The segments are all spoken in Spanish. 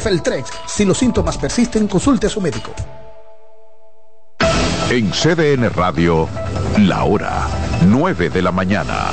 Feltrex. Si los síntomas persisten, consulte a su médico. En CDN Radio, la hora 9 de la mañana.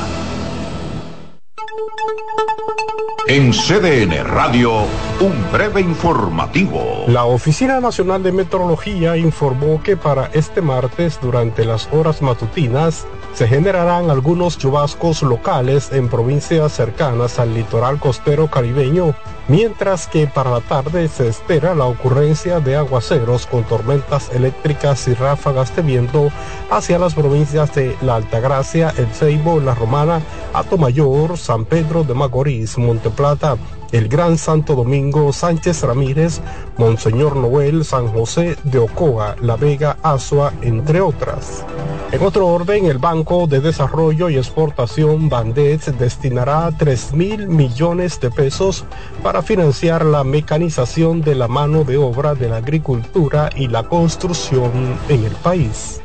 En CDN Radio, un breve informativo. La Oficina Nacional de Meteorología informó que para este martes, durante las horas matutinas, se generarán algunos chubascos locales en provincias cercanas al litoral costero caribeño, mientras que para la tarde se espera la ocurrencia de aguaceros con tormentas eléctricas y ráfagas de viento hacia las provincias de La Altagracia, El Ceibo, La Romana, Atomayor, San Pedro de Macorís, Monteplata, el Gran Santo Domingo, Sánchez Ramírez, Monseñor Noel, San José de Ocoa, La Vega, Asua, entre otras. En otro orden, el Banco de Desarrollo y Exportación Bandez destinará 3 mil millones de pesos para financiar la mecanización de la mano de obra de la agricultura y la construcción en el país.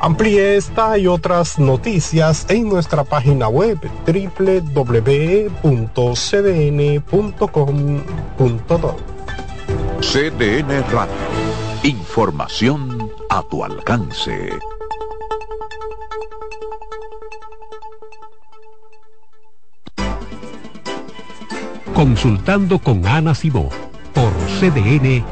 Amplíe esta y otras noticias en nuestra página web www.cdn.com.do. CDN Radio. Información a tu alcance. Consultando con Ana Simó por CDN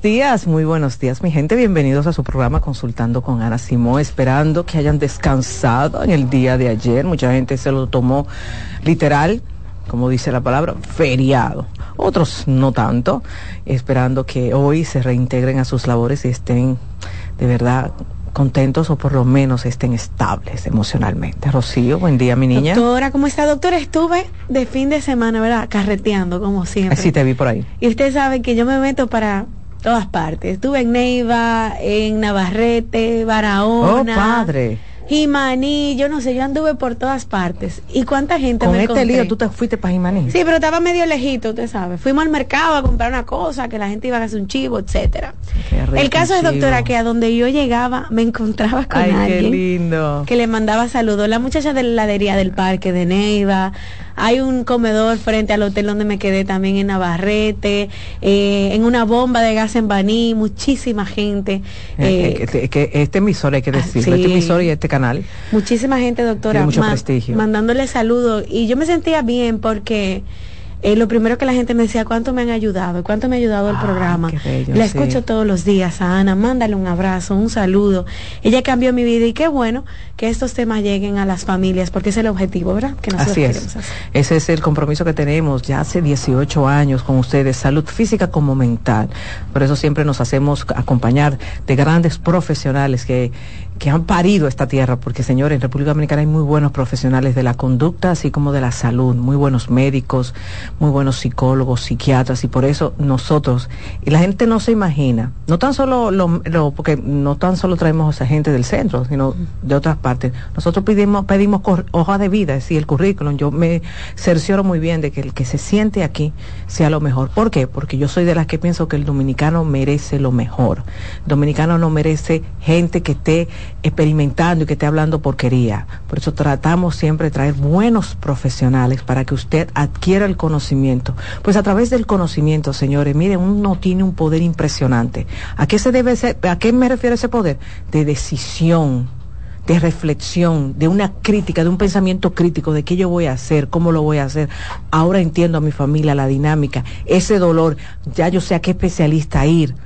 buenos días, muy buenos días, mi gente. Bienvenidos a su programa Consultando con Ana Simón, esperando que hayan descansado en el día de ayer. Mucha gente se lo tomó literal, como dice la palabra, feriado. Otros no tanto, esperando que hoy se reintegren a sus labores y estén de verdad contentos o por lo menos estén estables emocionalmente. Rocío, buen día, mi niña. Doctora, ¿cómo está? Doctora, estuve de fin de semana, ¿verdad? Carreteando, como siempre. Sí, te vi por ahí. Y usted sabe que yo me meto para todas partes. Estuve en Neiva, en Navarrete, Barahona. Oh, padre. Jimaní, yo no sé, yo anduve por todas partes. ¿Y cuánta gente Con me este lío tú te fuiste para Jimaní. Sí, pero estaba medio lejito, usted sabe. Fuimos al mercado a comprar una cosa, que la gente iba a hacer un chivo, etcétera. El caso es, doctora, que a donde yo llegaba me encontraba con Ay, alguien qué lindo. que le mandaba saludos. La muchacha de la heladería del parque de Neiva. Hay un comedor frente al hotel donde me quedé también en Navarrete, eh, en una bomba de gas en Baní, muchísima gente. Eh, eh, que, que este emisor hay que decir, sí. este emisor y este canal. Muchísima gente, doctora, mucho ma- prestigio. mandándole saludos. Y yo me sentía bien porque eh, lo primero que la gente me decía, ¿cuánto me han ayudado? ¿Cuánto me ha ayudado el programa? bello, la sí. escucho todos los días a Ana, mándale un abrazo, un saludo. Ella cambió mi vida y qué bueno que estos temas lleguen a las familias, porque es el objetivo, ¿verdad? Que nosotros Así es. queremos hacer. Ese es el compromiso que tenemos ya hace 18 años con ustedes, salud física como mental. Por eso siempre nos hacemos acompañar de grandes profesionales que, que han parido esta tierra, porque señores, en República Dominicana hay muy buenos profesionales de la conducta, así como de la salud, muy buenos médicos, muy buenos psicólogos, psiquiatras, y por eso nosotros, y la gente no se imagina, no tan solo lo, lo- porque no tan solo traemos a gente del centro, sino de otras partes. Nosotros pedimos, pedimos hoja de vida, es decir, el currículum. Yo me cercioro muy bien de que el que se siente aquí sea lo mejor. ¿Por qué? Porque yo soy de las que pienso que el dominicano merece lo mejor. Dominicano no merece gente que esté experimentando y que esté hablando porquería. Por eso tratamos siempre de traer buenos profesionales para que usted adquiera el conocimiento. Pues a través del conocimiento, señores, miren, uno tiene un poder impresionante. ¿A qué se debe ese- a qué me refiero ese poder? De decisión de reflexión, de una crítica, de un pensamiento crítico de qué yo voy a hacer, cómo lo voy a hacer. Ahora entiendo a mi familia la dinámica, ese dolor, ya yo sé a qué especialista ir,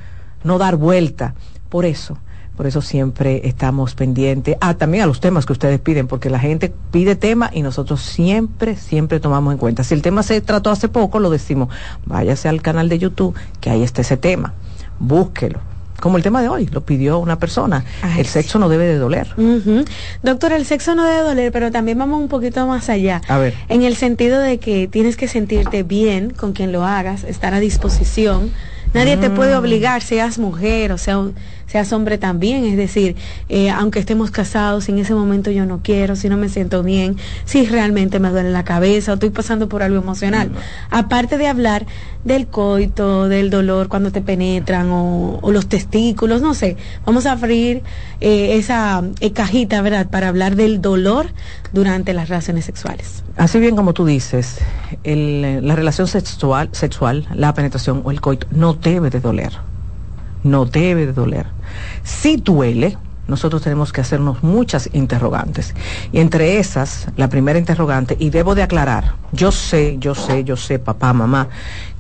no dar vuelta. Por eso, por eso siempre estamos pendientes. Ah, también a los temas que ustedes piden, porque la gente pide temas y nosotros siempre, siempre tomamos en cuenta. Si el tema se trató hace poco, lo decimos, váyase al canal de YouTube, que ahí está ese tema, búsquelo como el tema de hoy, lo pidió una persona. Ay, el sexo no debe de doler. Ujú. Doctor, el sexo no debe doler, pero también vamos un poquito más allá. A ver. En el sentido de que tienes que sentirte bien con quien lo hagas, estar a disposición. Nadie te Mm. puede obligar, seas mujer o sea, seas hombre también. Es decir, eh, aunque estemos casados, si en ese momento yo no quiero, si no me siento bien, si realmente me duele la cabeza o estoy pasando por algo emocional. Aparte de hablar del coito, del dolor cuando te penetran o, o los testículos, no sé. Vamos a abrir eh, esa eh, cajita, ¿verdad? Para hablar del dolor durante las relaciones sexuales. Así bien como tú dices, el, la relación sexual, sexual, la penetración o el coito no debe de doler. No debe de doler. Si duele, nosotros tenemos que hacernos muchas interrogantes. Y entre esas, la primera interrogante, y debo de aclarar, yo sé, yo sé, yo sé, papá, mamá,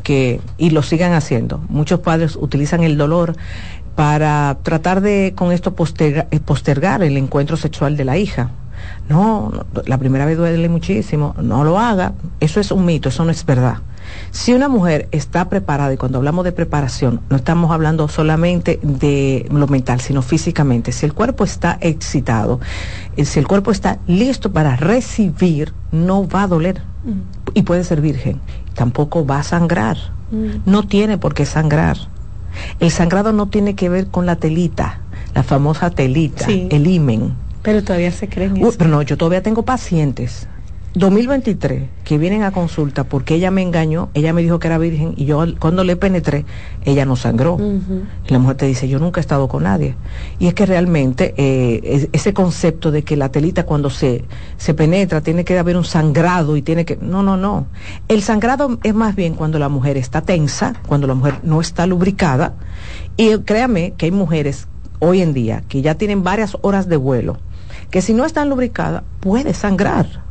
que, y lo sigan haciendo, muchos padres utilizan el dolor para tratar de con esto posterga- eh, postergar el encuentro sexual de la hija. No, no, la primera vez duele muchísimo, no lo haga, eso es un mito, eso no es verdad. Si una mujer está preparada, y cuando hablamos de preparación, no estamos hablando solamente de lo mental, sino físicamente, si el cuerpo está excitado, eh, si el cuerpo está listo para recibir, no va a doler y puede ser virgen, tampoco va a sangrar, no tiene por qué sangrar. El sangrado no tiene que ver con la telita, la famosa telita, Sí. el imen. Pero todavía se creen Uy, eso. pero no, yo todavía tengo pacientes. 2023 que vienen a consulta porque ella me engañó, ella me dijo que era virgen y yo cuando le penetré, ella no sangró. Y la mujer te dice, yo nunca he estado con nadie. Y es que realmente eh, es- ese concepto de que la telita cuando se, se penetra tiene que haber un sangrado y tiene que... No, no, no. El sangrado es más bien cuando la mujer está tensa, cuando la mujer no está lubricada. Y créame que hay mujeres hoy en día que ya tienen varias horas de vuelo, que si no están lubricadas puede sangrar.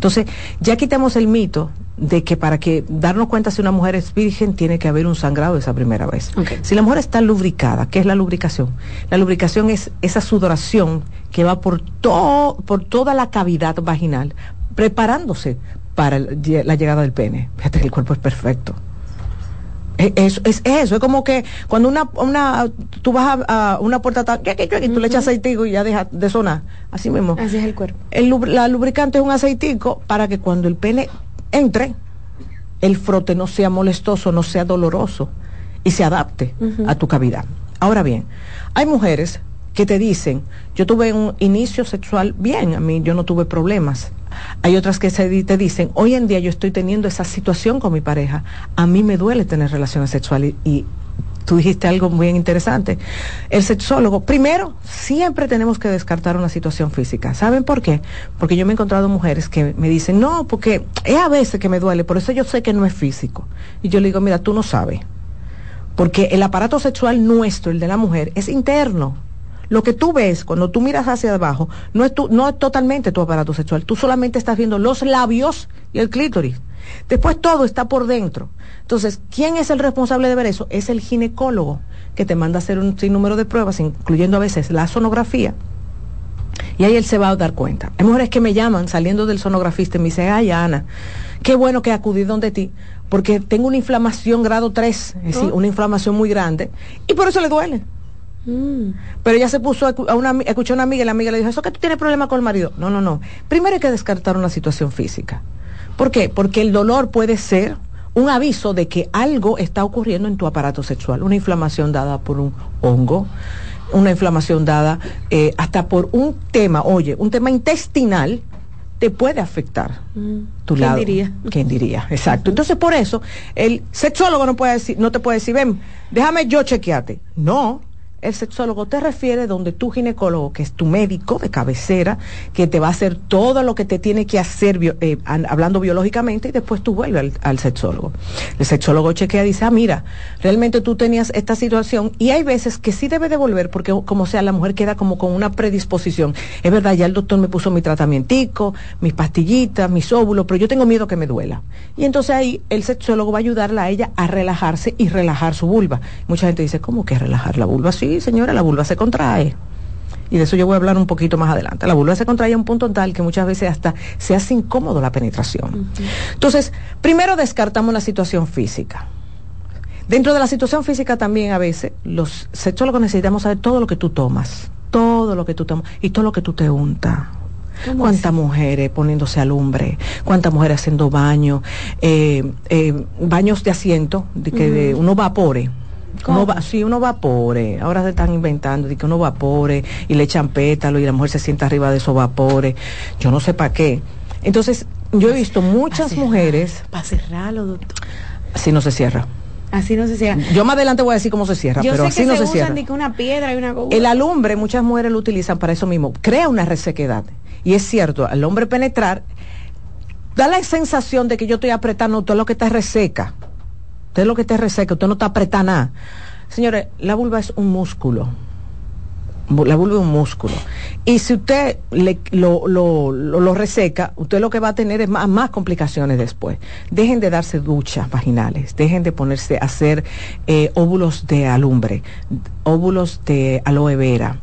Entonces, ya quitamos el mito de que para que darnos cuenta si una mujer es virgen tiene que haber un sangrado esa primera vez. Si la mujer está lubricada, ¿qué es la lubricación? La lubricación es esa sudoración que va por todo por toda la cavidad vaginal preparándose para la llegada del pene. Fíjate que el cuerpo es perfecto. Es, es, es eso, es como que cuando una, una tú vas a, a una puerta y tú le echas aceitico y ya deja de sonar. Así mismo. Así es el cuerpo. El, la lubricante es un aceitico para que cuando el pene entre, el frote no sea molestoso, no sea doloroso y se adapte a tu cavidad. Ahora bien, hay mujeres que te dicen, yo tuve un inicio sexual bien, a mí yo no tuve problemas. Hay otras que se te dicen, hoy en día yo estoy teniendo esa situación con mi pareja, a mí me duele tener relaciones sexuales y, y tú dijiste algo muy interesante. El sexólogo, primero, siempre tenemos que descartar una situación física. ¿Saben por qué? Porque yo me he encontrado mujeres que me dicen, no, porque es a veces que me duele, por eso yo sé que no es físico. Y yo le digo, mira, tú no sabes. Porque el aparato sexual nuestro, el de la mujer, es interno. Lo que tú ves cuando tú miras hacia abajo no es, tu, no es totalmente tu aparato sexual. Tú solamente estás viendo los labios y el clítoris. Después todo está por dentro. Entonces, ¿quién es el responsable de ver eso? Es el ginecólogo que te manda a hacer un sinnúmero de pruebas, incluyendo a veces la sonografía. Y ahí él se va a dar cuenta. Hay mujeres que me llaman saliendo del sonografista y me dicen, ay, Ana, qué bueno que acudí donde ti, porque tengo una inflamación grado 3, es decir, Oh. una inflamación muy grande, y por eso le duele. Mm. Pero ella se puso a, una, escuchó a una amiga y la amiga le dijo, ¿eso que tú tienes problema con el marido? No, no, no. Primero hay que descartar una situación física. ¿Por qué? Porque el dolor puede ser un aviso de que algo está ocurriendo en tu aparato sexual, una inflamación dada por un hongo, una inflamación dada eh, hasta por un tema, oye, un tema intestinal te puede afectar Mm. tu ¿Quién lado. diría? ¿Quién diría? Exacto. Entonces, por eso, el sexólogo no puede decir, no te puede decir, ven, déjame yo chequearte. No. El sexólogo te refiere donde tu ginecólogo, que es tu médico de cabecera, que te va a hacer todo lo que te tiene que hacer eh, an- hablando biológicamente y después tú vuelves al, al sexólogo. El sexólogo chequea y dice, ah, mira, realmente tú tenías esta situación y hay veces que sí debe devolver porque como sea, la mujer queda como con una predisposición. Es verdad, ya el doctor me puso mi tratamientico, mis pastillitas, mis óvulos, pero yo tengo miedo que me duela. Y entonces ahí el sexólogo va a ayudarla a ella a relajarse y relajar su vulva. Mucha gente dice, ¿cómo que relajar la vulva? Sí, señora, la vulva se contrae. Y de eso yo voy a hablar un poquito más adelante. La vulva se contrae a un punto tal que muchas veces hasta se hace incómodo la penetración. Entonces, primero descartamos la situación física. Dentro de la situación física también a veces, los sexólogos necesitamos saber todo lo que tú tomas, todo lo que tú tomas y todo lo que tú te untas. ¿Cuántas mujeres poniéndose alumbre? ¿Cuántas mujeres haciendo baño? Eh, eh, baños de asiento, de que de unos vapores. Uno va, sí, unos vapores. Ahora se están inventando de que unos vapores y le echan pétalo y la mujer se sienta arriba de esos vapores. Yo no sé para qué. Entonces, yo he visto muchas mujeres. Para cerrarlo, doctor. Así no se cierra. Así no se cierra. Yo más adelante voy a decir cómo se cierra, Yo pero sé así que no se, se, cierra. que una piedra y una. El alumbre, muchas mujeres lo utilizan para eso mismo. Crea una resequedad. Y es cierto, al hombre penetrar, da la sensación de que yo estoy apretando todo lo que está reseca. Usted lo que está reseca, usted no está apretando nada. Señores, la vulva es un músculo. La vulva es un músculo. Y si usted le- lo, lo- lo- lo reseca, usted lo que va a tener es más, más complicaciones después. Dejen de darse duchas vaginales, dejen de ponerse a hacer eh, óvulos de alumbre, óvulos de aloe vera.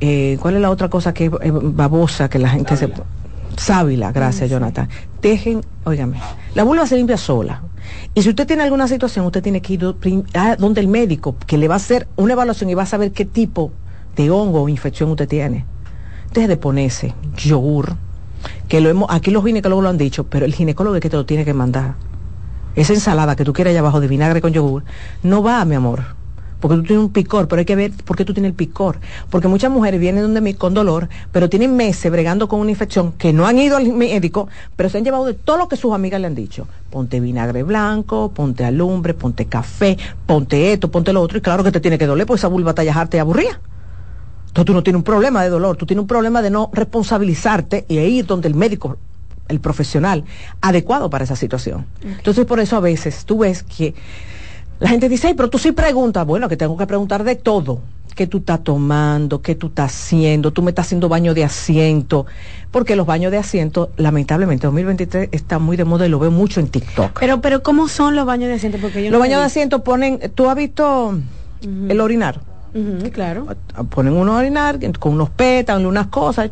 Eh, ¿Cuál es la otra cosa que es eh, babosa que la gente se... Sábila, gracias Jonathan. Dejen, óigame, la vulva se limpia sola. Y si usted tiene alguna situación, usted tiene que ir a donde el médico, que le va a hacer una evaluación y va a saber qué tipo de hongo o infección usted tiene. Deje de ponerse yogur, que lo hemos, aquí los ginecólogos lo han dicho, pero el ginecólogo es que te lo tiene que mandar. Esa ensalada que tú quieres allá abajo de vinagre con yogur, no va, mi amor. Porque tú tienes un picor, pero hay que ver por qué tú tienes el picor. Porque muchas mujeres vienen donde mí con dolor, pero tienen meses bregando con una infección que no han ido al médico, pero se han llevado de todo lo que sus amigas le han dicho. Ponte vinagre blanco, ponte alumbre, ponte café, ponte esto, ponte lo otro, y claro que te tiene que doler, porque esa vulva te y aburría. Entonces tú no tienes un problema de dolor, tú tienes un problema de no responsabilizarte y ir donde el médico, el profesional adecuado para esa situación. Entonces por eso a veces tú ves que la gente dice, "Ay, pero tú sí preguntas, bueno, que tengo que preguntar de todo. ¿Qué tú estás tomando? ¿Qué tú estás haciendo? ¿Tú me estás haciendo baño de asiento? Porque los baños de asiento, lamentablemente, 2023 está muy de moda y lo veo mucho en TikTok. Pero, pero, ¿cómo son los baños de asiento? Porque yo los no baños de asiento ponen, ¿tú has visto el orinar? Claro. ponen uno a orinar con unos pétalos, unas cosas.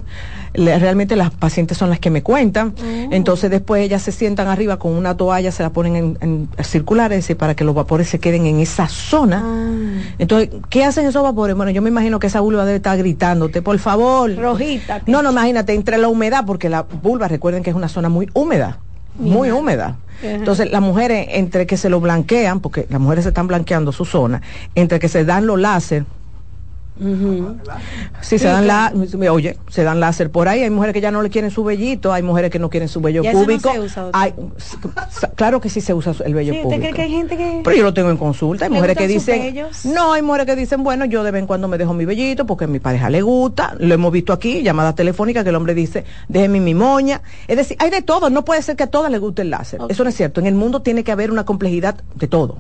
Le- realmente las pacientes son las que me cuentan. Entonces después ellas se sientan arriba con una toalla, se la ponen en, en circulares para que los vapores se queden en esa zona. Ah. Entonces, ¿qué hacen esos vapores? Bueno, yo me imagino que esa vulva debe estar gritándote, por favor. Rojita. No, no, imagínate, entre la humedad, porque la vulva, recuerden que es una zona muy húmeda, muy húmeda. Ajá. Entonces, las mujeres, entre que se lo blanquean, porque las mujeres se están blanqueando su zona, entre que se dan los láser, Ujú. Sí, se dan la, oye, se dan láser por ahí. Hay mujeres que ya no le quieren su vellito, hay mujeres que no quieren su vello no público. Hay- claro que sí se usa el vello Sí, público. ¿Usted cree que hay gente que.? Pero yo lo tengo en consulta. Hay ¿Le mujeres que dicen, no, hay mujeres que dicen, bueno, yo de vez en cuando me dejo mi vellito porque a mi pareja le gusta. Lo hemos visto aquí, llamadas telefónicas que el hombre dice, déjeme mi moña. Es decir, hay de todo. No puede ser que a todas les guste el láser. Eso no es cierto. En el mundo tiene que haber una complejidad de todo.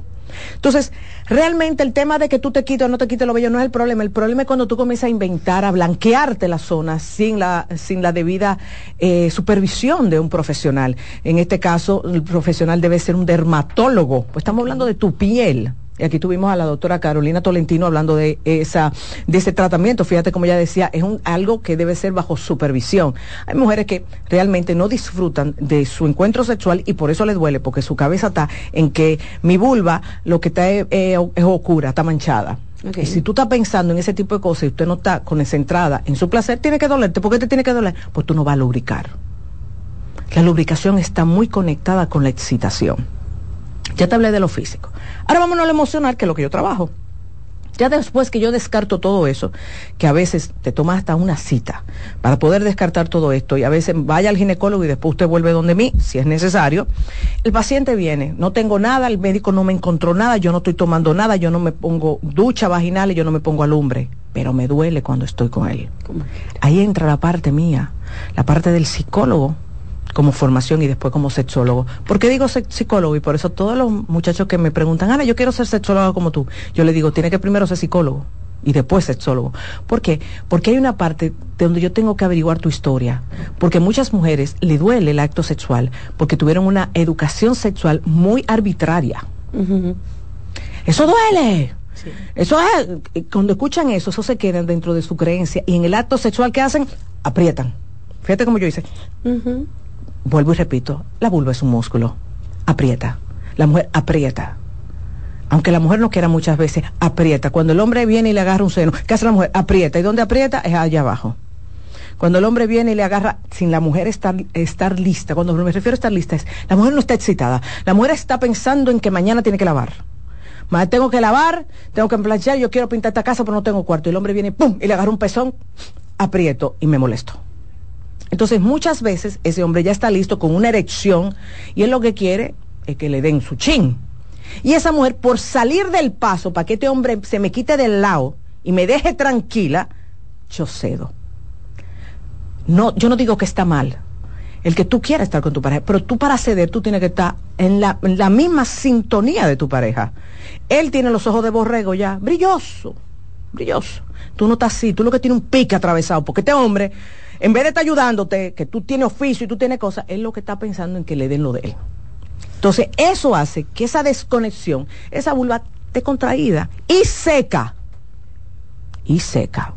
Entonces, realmente el tema de que tú te quites o no te quites los vellos no es el problema. El problema es cuando tú comienzas a inventar, a blanquearte la zona sin la, sin la debida eh, supervisión de un profesional. En este caso, el profesional debe ser un dermatólogo. Pues estamos hablando de tu piel. Y aquí tuvimos a la doctora Carolina Tolentino hablando de esa, de ese tratamiento. Fíjate como ella decía, es un, algo que debe ser bajo supervisión. Hay mujeres que realmente no disfrutan de su encuentro sexual y por eso les duele, porque su cabeza está en que mi vulva lo que está es, es- es oscura, está manchada. Y si tú estás pensando en ese tipo de cosas y usted no está concentrada en su placer, tiene que dolerte. ¿Por qué te tiene que doler? Pues tú no vas a lubricar. La lubricación está muy conectada con la excitación. Ya te hablé de lo físico. Ahora vámonos a lo emocional, que es lo que yo trabajo. Ya después que yo descarto todo eso, que a veces te toma hasta una cita para poder descartar todo esto y a veces vaya al ginecólogo y después usted vuelve donde mí, si es necesario, el paciente viene, no tengo nada, el médico no me encontró nada, yo no estoy tomando nada, yo no me pongo ducha vaginal y yo no me pongo alumbre, pero me duele cuando estoy con él. Ahí entra la parte mía, la parte del psicólogo como formación y después como sexólogo. ¿Por qué digo psicólogo? Y por eso todos los muchachos que me preguntan, Ana, yo quiero ser sexólogo como tú. Yo le digo, tiene que primero ser psicólogo y después sexólogo. ¿Por qué? Porque hay una parte de donde yo tengo que averiguar tu historia. Porque muchas mujeres le duele el acto sexual porque tuvieron una educación sexual muy arbitraria. Eso duele. Eso es, eh, cuando escuchan eso, eso se queda dentro de su creencia y en el acto sexual que hacen, aprietan. Fíjate como yo hice. Vuelvo y repito, la vulva es un músculo. Aprieta. La mujer aprieta. aunque la mujer no quiera muchas veces, aprieta. Cuando el hombre viene y le agarra un seno, ¿qué hace la mujer? Aprieta. ¿Y dónde aprieta? Es allá abajo. Cuando el hombre viene y le agarra, sin la mujer estar, estar lista, cuando me refiero a estar lista, es, la mujer no está excitada. La mujer está pensando en que mañana tiene que lavar. Mañana tengo que lavar, tengo que planchar, yo quiero pintar esta casa, pero no tengo cuarto. Y el hombre viene, ¡pum! y le agarra un pezón, aprieto y me molesto. Entonces, muchas veces ese hombre ya está listo con una erección y él lo que quiere es que le den su chin. Y esa mujer, por salir del paso, para que este hombre se me quite del lado y me deje tranquila, yo cedo. No, yo no digo que está mal el que tú quieras estar con tu pareja, pero tú para ceder tú tienes que estar en la, en la misma sintonía de tu pareja. Él tiene los ojos de borrego ya, brilloso, brilloso. Tú no estás así, tú lo que tienes un pique atravesado, porque este hombre, en vez de estar ayudándote, que tú tienes oficio y tú tienes cosas, él lo que está pensando en que le den lo de él. Entonces, eso hace que esa desconexión, esa vulva esté contraída y seca. Y seca.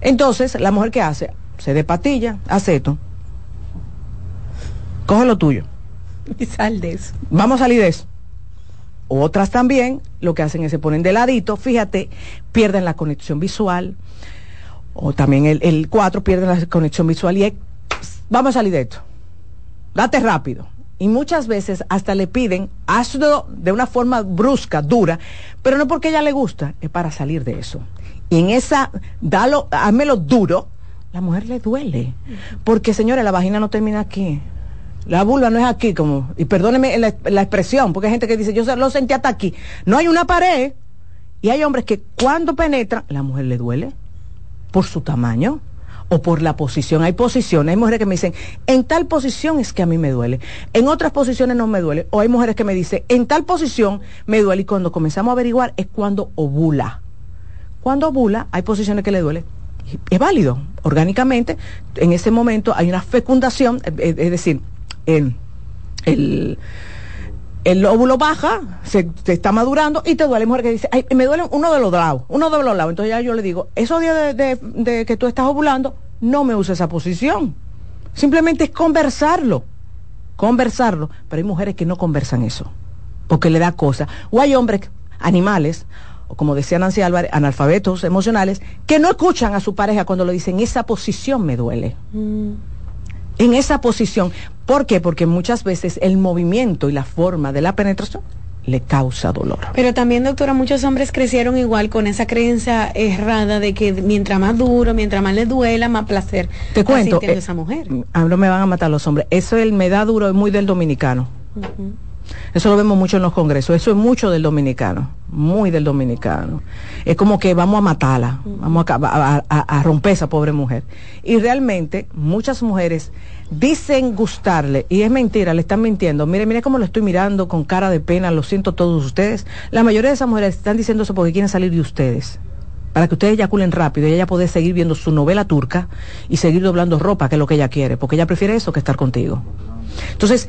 Entonces, la mujer que hace, se despatilla, hace esto. Coge lo tuyo. Y sal de eso. Vamos a salir de eso. Otras también lo que hacen es se ponen de ladito, fíjate, pierden la conexión visual. O también el, el 4 pierden la conexión visual y es, vamos a salir de esto. Date rápido. Y muchas veces hasta le piden, hazlo de una forma brusca, dura, pero no porque ella le gusta, es para salir de eso. Y en esa, dalo, házmelo duro, la mujer le duele. Porque, señora, la vagina no termina aquí. La vulva no es aquí, como, y perdóneme la, la expresión, porque hay gente que dice, yo lo sentí hasta aquí. No hay una pared, y hay hombres que cuando penetran, la mujer le duele por su tamaño o por la posición. Hay posiciones, hay mujeres que me dicen, en tal posición es que a mí me duele, en otras posiciones no me duele, o hay mujeres que me dicen, en tal posición me duele, y cuando comenzamos a averiguar es cuando ovula. Cuando ovula, hay posiciones que le duele. Es válido, orgánicamente, en ese momento hay una fecundación, es decir, el, el, el óvulo baja, se, se, está madurando y te duele. mujer que dice, ay, me duele uno de los lados, uno de los lados. Entonces ya yo le digo, esos días de, de, de que tú estás ovulando, no me uses esa posición. Simplemente es conversarlo, conversarlo. Pero hay mujeres que no conversan eso, porque le da cosa. O hay hombres, animales, o como decía Nancy Álvarez, analfabetos emocionales, que no escuchan a su pareja cuando le dicen, esa posición me duele. Mm en esa posición. ¿Por qué? Porque muchas veces el movimiento y la forma de la penetración le causa dolor. Pero también, doctora, muchos hombres crecieron igual con esa creencia errada de que mientras más duro, mientras más le duela, más placer. Te cuento, eh, esa mujer. No me van a matar los hombres. Eso el me da duro es muy del dominicano. Uh -huh. Eso lo vemos mucho en los congresos. Eso es mucho del dominicano, muy del dominicano. Es como que vamos a matarla, uh -huh. vamos a, a, a, a, romper esa pobre mujer. Y realmente muchas mujeres dicen gustarle y es mentira, le están mintiendo. Mire, mire cómo lo estoy mirando con cara de pena, lo siento todos ustedes. La mayoría de esas mujeres están diciendo eso porque quieren salir de ustedes. Para que ustedes eyaculen rápido y ella puede seguir viendo su novela turca y seguir doblando ropa, que es lo que ella quiere, porque ella prefiere eso que estar contigo. Entonces,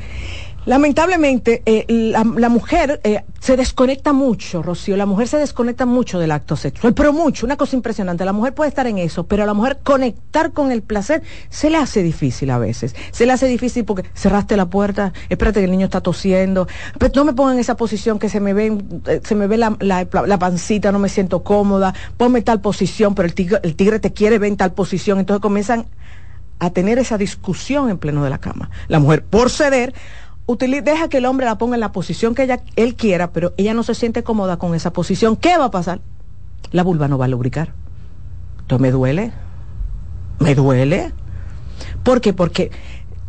Lamentablemente, eh, la, mujer eh, se desconecta mucho, Rocío. La mujer se desconecta mucho del acto sexual, pero mucho, una cosa impresionante. La mujer puede estar en eso, pero a la mujer conectar con el placer se le hace difícil a veces. Se le hace difícil porque cerraste la puerta, espérate que el niño está tosiendo. Pero no me pongan en esa posición que se me ve, se me ve la, la, la pancita, no me siento cómoda. Ponme tal posición, pero el tigre, el tigre te quiere ver en tal posición. Entonces comienzan a tener esa discusión en pleno de la cama. La mujer, por ceder, deja que el hombre la ponga en la posición que ella, él quiera, pero ella no se siente cómoda con esa posición. ¿Qué va a pasar? La vulva no va a lubricar. Entonces me duele. Me duele. ¿Por qué? Porque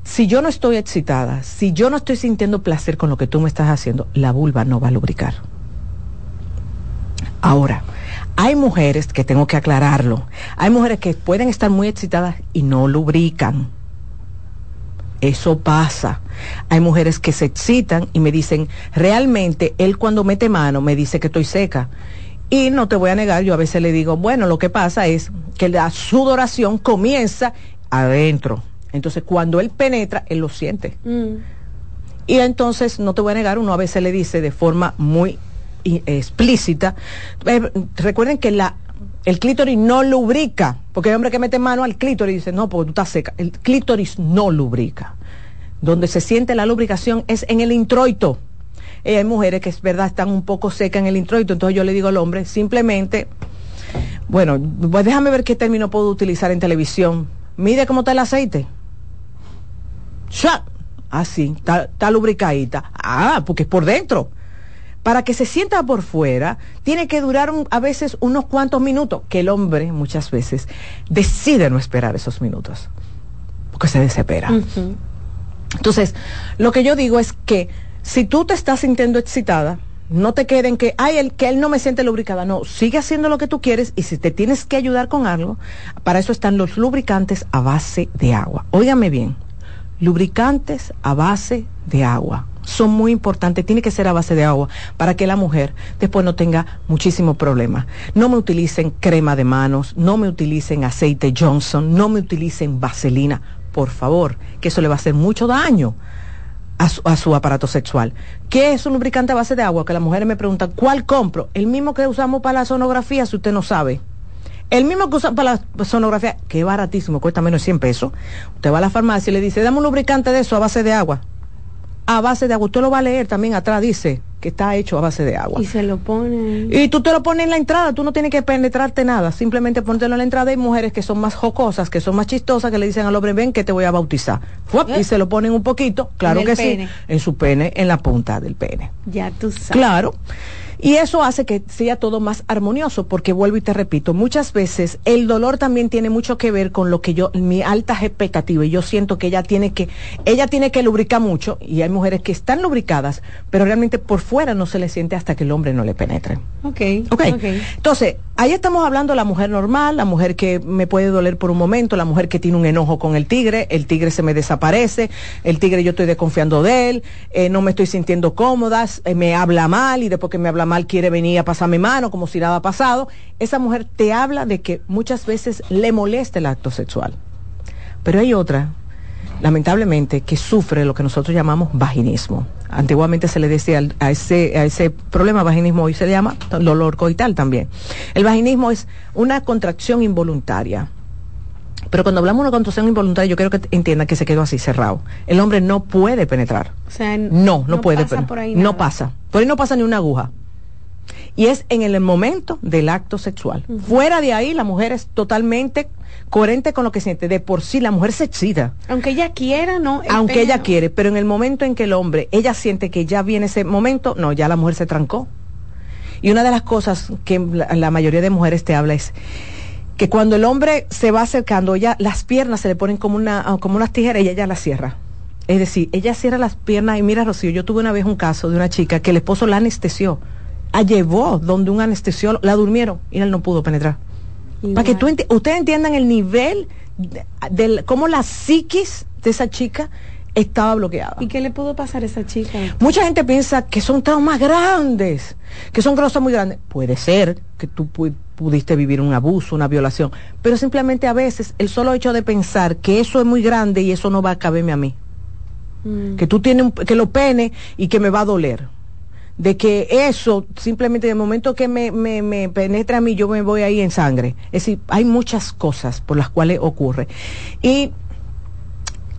si yo no estoy excitada, si yo no estoy sintiendo placer con lo que tú me estás haciendo, la vulva no va a lubricar. Ahora, hay mujeres que tengo que aclararlo. Hay mujeres que pueden estar muy excitadas y no lubrican eso pasa. Hay mujeres que se excitan y me dicen, realmente él cuando mete mano me dice que estoy seca. Y no te voy a negar, yo a veces le digo, bueno, lo que pasa es que la sudoración comienza adentro. Entonces, cuando él penetra, él lo siente. Mm. Y entonces, no te voy a negar, uno a veces le dice de forma muy explícita, eh, recuerden que la el clítoris no lubrica, porque hay hombre que mete mano al clítoris y dice, no, porque tú estás seca. El clítoris no lubrica. Donde se siente la lubricación es en el introito. eh, hay mujeres que es verdad están un poco secas en el introito, entonces yo le digo al hombre, simplemente, bueno, pues déjame ver qué término puedo utilizar en televisión. Mide cómo está el aceite. ¡Shua! Así, está, está lubricadita. Ah, porque es por dentro para que se sienta por fuera, tiene que durar un- a veces unos cuantos minutos, que el hombre muchas veces decide no esperar esos minutos, porque se desespera. Entonces, lo que yo digo es que si tú te estás sintiendo excitada, no te queden que, ay, el, que él no me siente lubricada. No, sigue haciendo lo que tú quieres y si te tienes que ayudar con algo, para eso están los lubricantes a base de agua. Óigame bien, lubricantes a base de agua. Son muy importantes, tiene que ser a base de agua para que la mujer después no tenga muchísimos problemas. No me utilicen crema de manos, no me utilicen aceite Johnson, no me utilicen vaselina, por favor, que eso le va a hacer mucho daño a su, a su aparato sexual. ¿Qué es un lubricante a base de agua? Que las mujeres me preguntan, ¿cuál compro? El mismo que usamos para la sonografía, si usted no sabe. El mismo que usa para la sonografía, que es baratísimo, cuesta menos de 100 pesos. Usted va a la farmacia y le dice, dame un lubricante de eso a base de agua. A base de agua. Usted lo va a leer también atrás, dice que está hecho a base de agua. Y se lo pone. Y tú te lo pones en la entrada, tú no tienes que penetrarte nada, simplemente póntelo en la entrada. Hay mujeres que son más jocosas, que son más chistosas, que le dicen al hombre, ven que te voy a bautizar. ¡Fuap! Y se lo ponen un poquito, claro que el sí, pene. en su pene, en la punta del pene. Ya tú sabes. Claro. Y eso hace que sea todo más armonioso, porque vuelvo y te repito, muchas veces el dolor también tiene mucho que ver con lo que yo, mi alta expectativa, y yo siento que ella tiene que, ella tiene que lubricar mucho, y hay mujeres que están lubricadas, pero realmente por fuera no se le siente hasta que el hombre no le penetre. Ok. Ok. ok. Entonces, ahí estamos hablando de la mujer normal, la mujer que me puede doler por un momento, la mujer que tiene un enojo con el tigre, el tigre se me desaparece, el tigre yo estoy desconfiando de él, eh, no me estoy sintiendo cómoda, eh, me habla mal y después que me habla mal quiere venir a pasarme mano como si nada ha pasado. Esa mujer te habla de que muchas veces le molesta el acto sexual. Pero hay otra, lamentablemente, que sufre lo que nosotros llamamos vaginismo. Antiguamente se le decía a ese, a ese problema vaginismo, hoy se le llama dolor coital también. El vaginismo es una contracción involuntaria. Pero cuando hablamos de una contracción involuntaria, yo quiero que entiendan que se quedó así cerrado. El hombre no puede penetrar. O sea, No, no, puede. pasa por ahí no nada. pasa. Por ahí no pasa ni una aguja. Y es en el momento del acto sexual. Fuera de ahí, la mujer es totalmente coherente con lo que siente. De por sí, la mujer se excita Aunque ella quiera, no. el aunque ella no. quiere, pero en el momento en que el hombre, ella siente que ya viene ese momento, no, ya la mujer se trancó. Y una de las cosas que la, la mayoría de mujeres te habla es que cuando el hombre se va acercando, ella, las piernas se le ponen como una, ah, como unas tijeras y ella ya las cierra. Es decir, ella cierra las piernas y mira, Rocío, yo tuve una vez un caso de una chica que el esposo la anestesió, la llevó donde un anestesiólogo, la durmieron y él no pudo penetrar. Para que tú enti- ustedes entiendan el nivel de, cómo la psiquis de esa chica estaba bloqueada. ¿Y qué le pudo pasar a esa chica? Mucha gente piensa que son traumas grandes, que son cosas muy grandes. Puede ser que tú pu- pudiste vivir un abuso, una violación, pero simplemente a veces el solo hecho de pensar que eso es muy grande y eso no va a caberme a mí, Mm. que tú tienes un- que lo pene y que me va a doler. De que eso, simplemente de momento que me, me, me penetra a mí, yo me voy ahí en sangre. Es decir, hay muchas cosas por las cuales ocurre. Y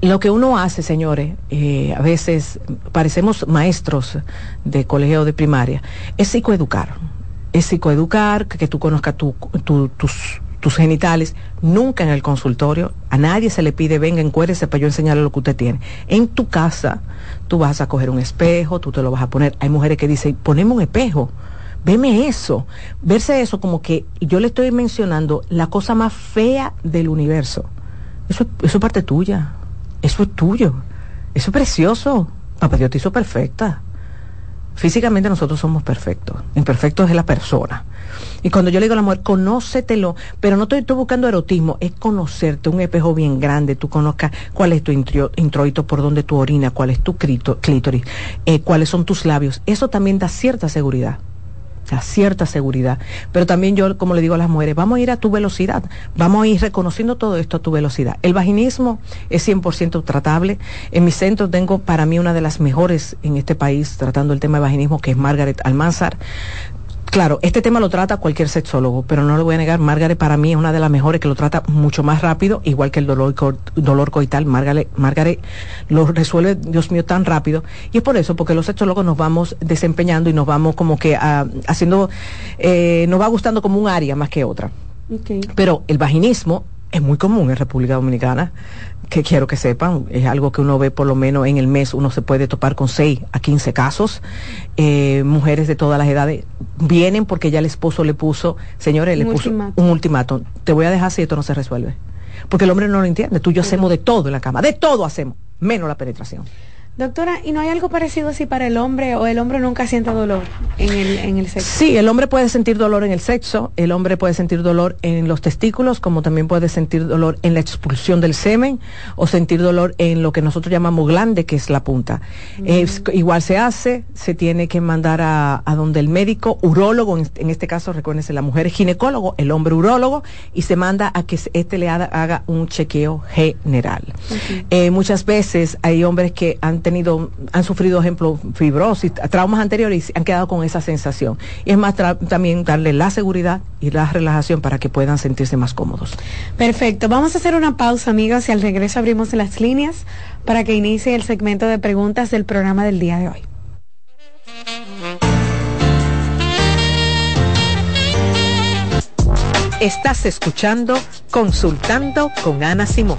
lo que uno hace, señores, eh, a veces parecemos maestros de colegio de primaria, es psicoeducar. Es psicoeducar, que, tú conozcas tu- tu- tus, tus genitales. Nunca en el consultorio, a nadie se le pide, venga, encuérese para yo enseñarle lo que usted tiene. En tu casa, tú vas a coger un espejo, tú te lo vas a poner. Hay mujeres que dicen, poneme un espejo. Veme eso, verse eso como que yo le estoy mencionando la cosa más fea del universo. Eso, eso es parte tuya. Eso es tuyo. Eso es precioso. Papá Dios te hizo perfecta. Físicamente nosotros somos perfectos. Imperfecto es la persona. Y cuando yo le digo a la mujer, conócetelo, pero no estoy, estoy buscando erotismo, es conocerte, un espejo bien grande, tú conozcas cuál es tu introito, por dónde tú orinas, cuál es tu clítoris, eh, cuáles son tus labios. Eso también da cierta seguridad cierta seguridad. Pero también yo, como le digo a las mujeres, vamos a ir a tu velocidad, vamos a ir reconociendo todo esto a tu velocidad. El vaginismo es 100% tratable. En mi centro tengo para mí una de las mejores en este país tratando el tema de vaginismo, que es Margaret Almanzar claro, este tema lo trata cualquier sexólogo, pero no lo voy a negar, Margaret para mí es una de las mejores que lo trata mucho más rápido, igual que el dolor, dolor coital, Margaret, Margaret lo resuelve, Dios mío, tan rápido. Y es por eso, porque los sexólogos nos vamos desempeñando y nos vamos como que ah, haciendo, eh, nos va gustando como un área más que otra. Pero el vaginismo es muy común en República Dominicana, que quiero que sepan, es algo que uno ve por lo menos en el mes, uno se puede topar con 6 a 15 casos, eh, mujeres de todas las edades vienen porque ya el esposo le puso, señores, le puso un ultimátum, te voy a dejar si esto no se resuelve. Porque el hombre no lo entiende, tú y yo hacemos de todo en la cama, de todo hacemos, menos la penetración. Doctora, ¿y no hay algo parecido así para el hombre o el hombre nunca siente dolor en el, en el sexo? Sí, el hombre puede sentir dolor en el sexo, el hombre puede sentir dolor en los testículos, como también puede sentir dolor en la expulsión del semen o sentir dolor en lo que nosotros llamamos glande, que es la punta. igual se hace, se tiene que mandar a, donde el médico, urólogo, en, este caso recuérdense, la mujer es ginecólogo, el hombre urólogo, y se manda a que este le haga, un chequeo general. Eh, muchas veces hay hombres que han tenido, han sufrido, ejemplo, fibrosis, traumas anteriores y han quedado con esa sensación. Y es más, también darle la seguridad y la relajación para que puedan sentirse más cómodos. Perfecto. Vamos a hacer una pausa, amigas, y al regreso abrimos las líneas para que inicie el segmento de preguntas del programa del día de hoy. Estás escuchando Consultando con Ana Simón.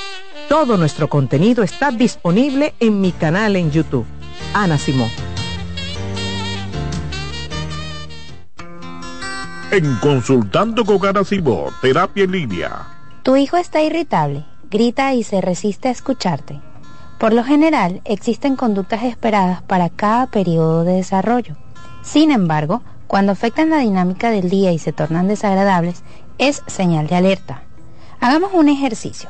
Todo nuestro contenido está disponible en mi canal en YouTube. Ana Simón. En Consultando con Ana Simón, Terapia en Línea. Tu hijo está irritable, grita y se resiste a escucharte. Por lo general, existen conductas esperadas para cada periodo de desarrollo. Sin embargo, cuando afectan la dinámica del día y se tornan desagradables, es señal de alerta. Hagamos un ejercicio.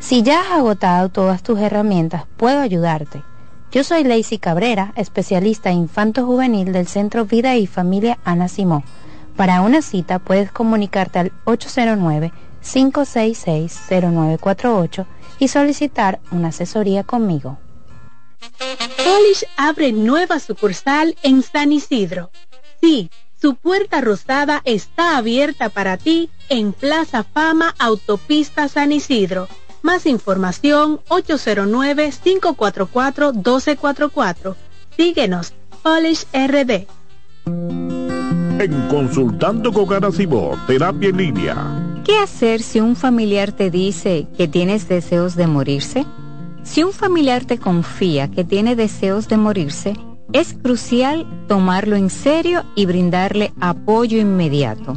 Si ya has agotado todas tus herramientas, puedo ayudarte. Yo soy Lacey Cabrera, especialista infanto-juvenil del Centro Vida y Familia Ana Simó. Para una cita puedes comunicarte al 809-566-0948 y solicitar una asesoría conmigo. Polish abre nueva sucursal en San Isidro. Sí, su puerta rosada está abierta para ti en Plaza Fama Autopista San Isidro más información 809-544-1244. Síguenos, Polish RD. En Consultando con Garacimo, Terapia en Línea. ¿Qué hacer si un familiar te dice que tienes deseos de morirse? Si un familiar te confía que tiene deseos de morirse, es crucial tomarlo en serio y brindarle apoyo inmediato.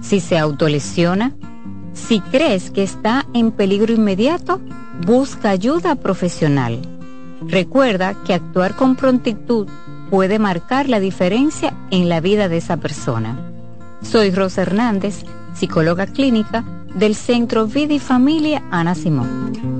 si se autolesiona, Si crees que está en peligro inmediato, busca ayuda profesional. Recuerda que actuar con prontitud puede marcar la diferencia en la vida de esa persona. Soy Rosa Hernández, psicóloga clínica del Centro Vida y Familia Ana Simón.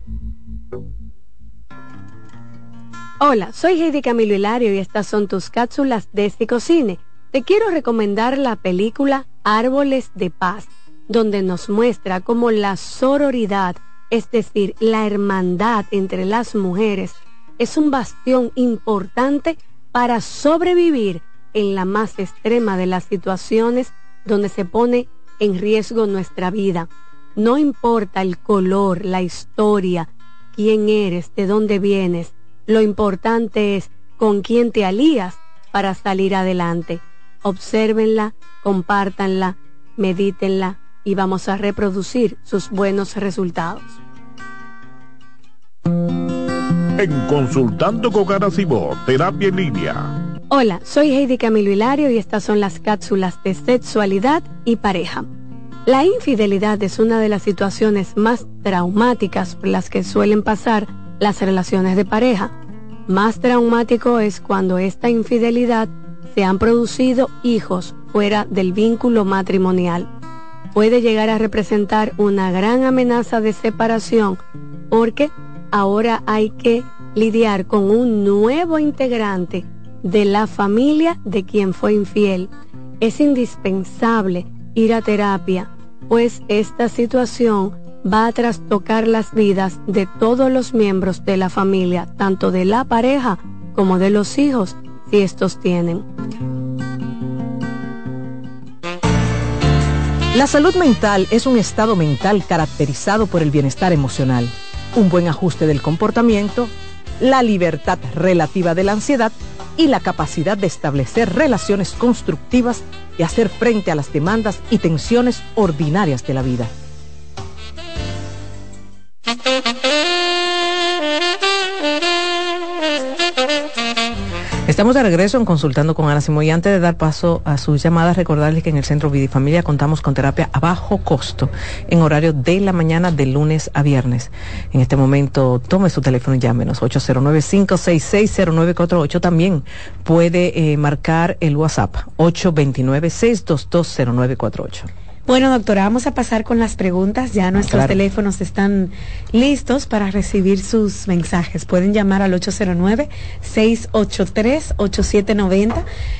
Hola, soy Heidi Camilo Hilario y estas son tus cápsulas de Cine. Te quiero recomendar la película Árboles de Paz, donde nos muestra cómo la sororidad, es decir, la hermandad entre las mujeres, es un bastión importante para sobrevivir en la más extrema de las situaciones donde se pone en riesgo nuestra vida. No importa el color, la historia, quién eres, de dónde vienes, lo importante es con quién te alías para salir adelante. Obsérvenla, compártanla, medítenla y vamos a reproducir sus buenos resultados. En Consultando con Garacimo, Terapia en Línea. Hola, soy Heidi Camilo Hilario y estas son las cápsulas de sexualidad y pareja. La infidelidad es una de las situaciones más traumáticas por las que suelen pasar las relaciones de pareja. Más traumático es cuando esta infidelidad se han producido hijos fuera del vínculo matrimonial. Puede llegar a representar una gran amenaza de separación porque ahora hay que lidiar con un nuevo integrante de la familia de quien fue infiel. Es indispensable ir a terapia, pues esta situación va a trastocar las vidas de todos los miembros de la familia, tanto de la pareja como de los hijos, si estos tienen. La salud mental es un estado mental caracterizado por el bienestar emocional, un buen ajuste del comportamiento, la libertad relativa de la ansiedad y la capacidad de establecer relaciones constructivas y hacer frente a las demandas y tensiones ordinarias de la vida. Estamos de regreso en Consultando con Ana Simón y antes de dar paso a sus llamadas, recordarles que en el Centro Vidifamilia contamos con terapia a bajo costo en horario de la mañana de lunes a viernes. En este momento, tome su teléfono y llámenos 809-566-0948. También puede eh, marcar el WhatsApp 829-622-0948. Bueno, doctora, vamos a pasar con las preguntas. Ya nuestros teléfonos están listos para recibir sus mensajes. Pueden llamar al 809-683-8790.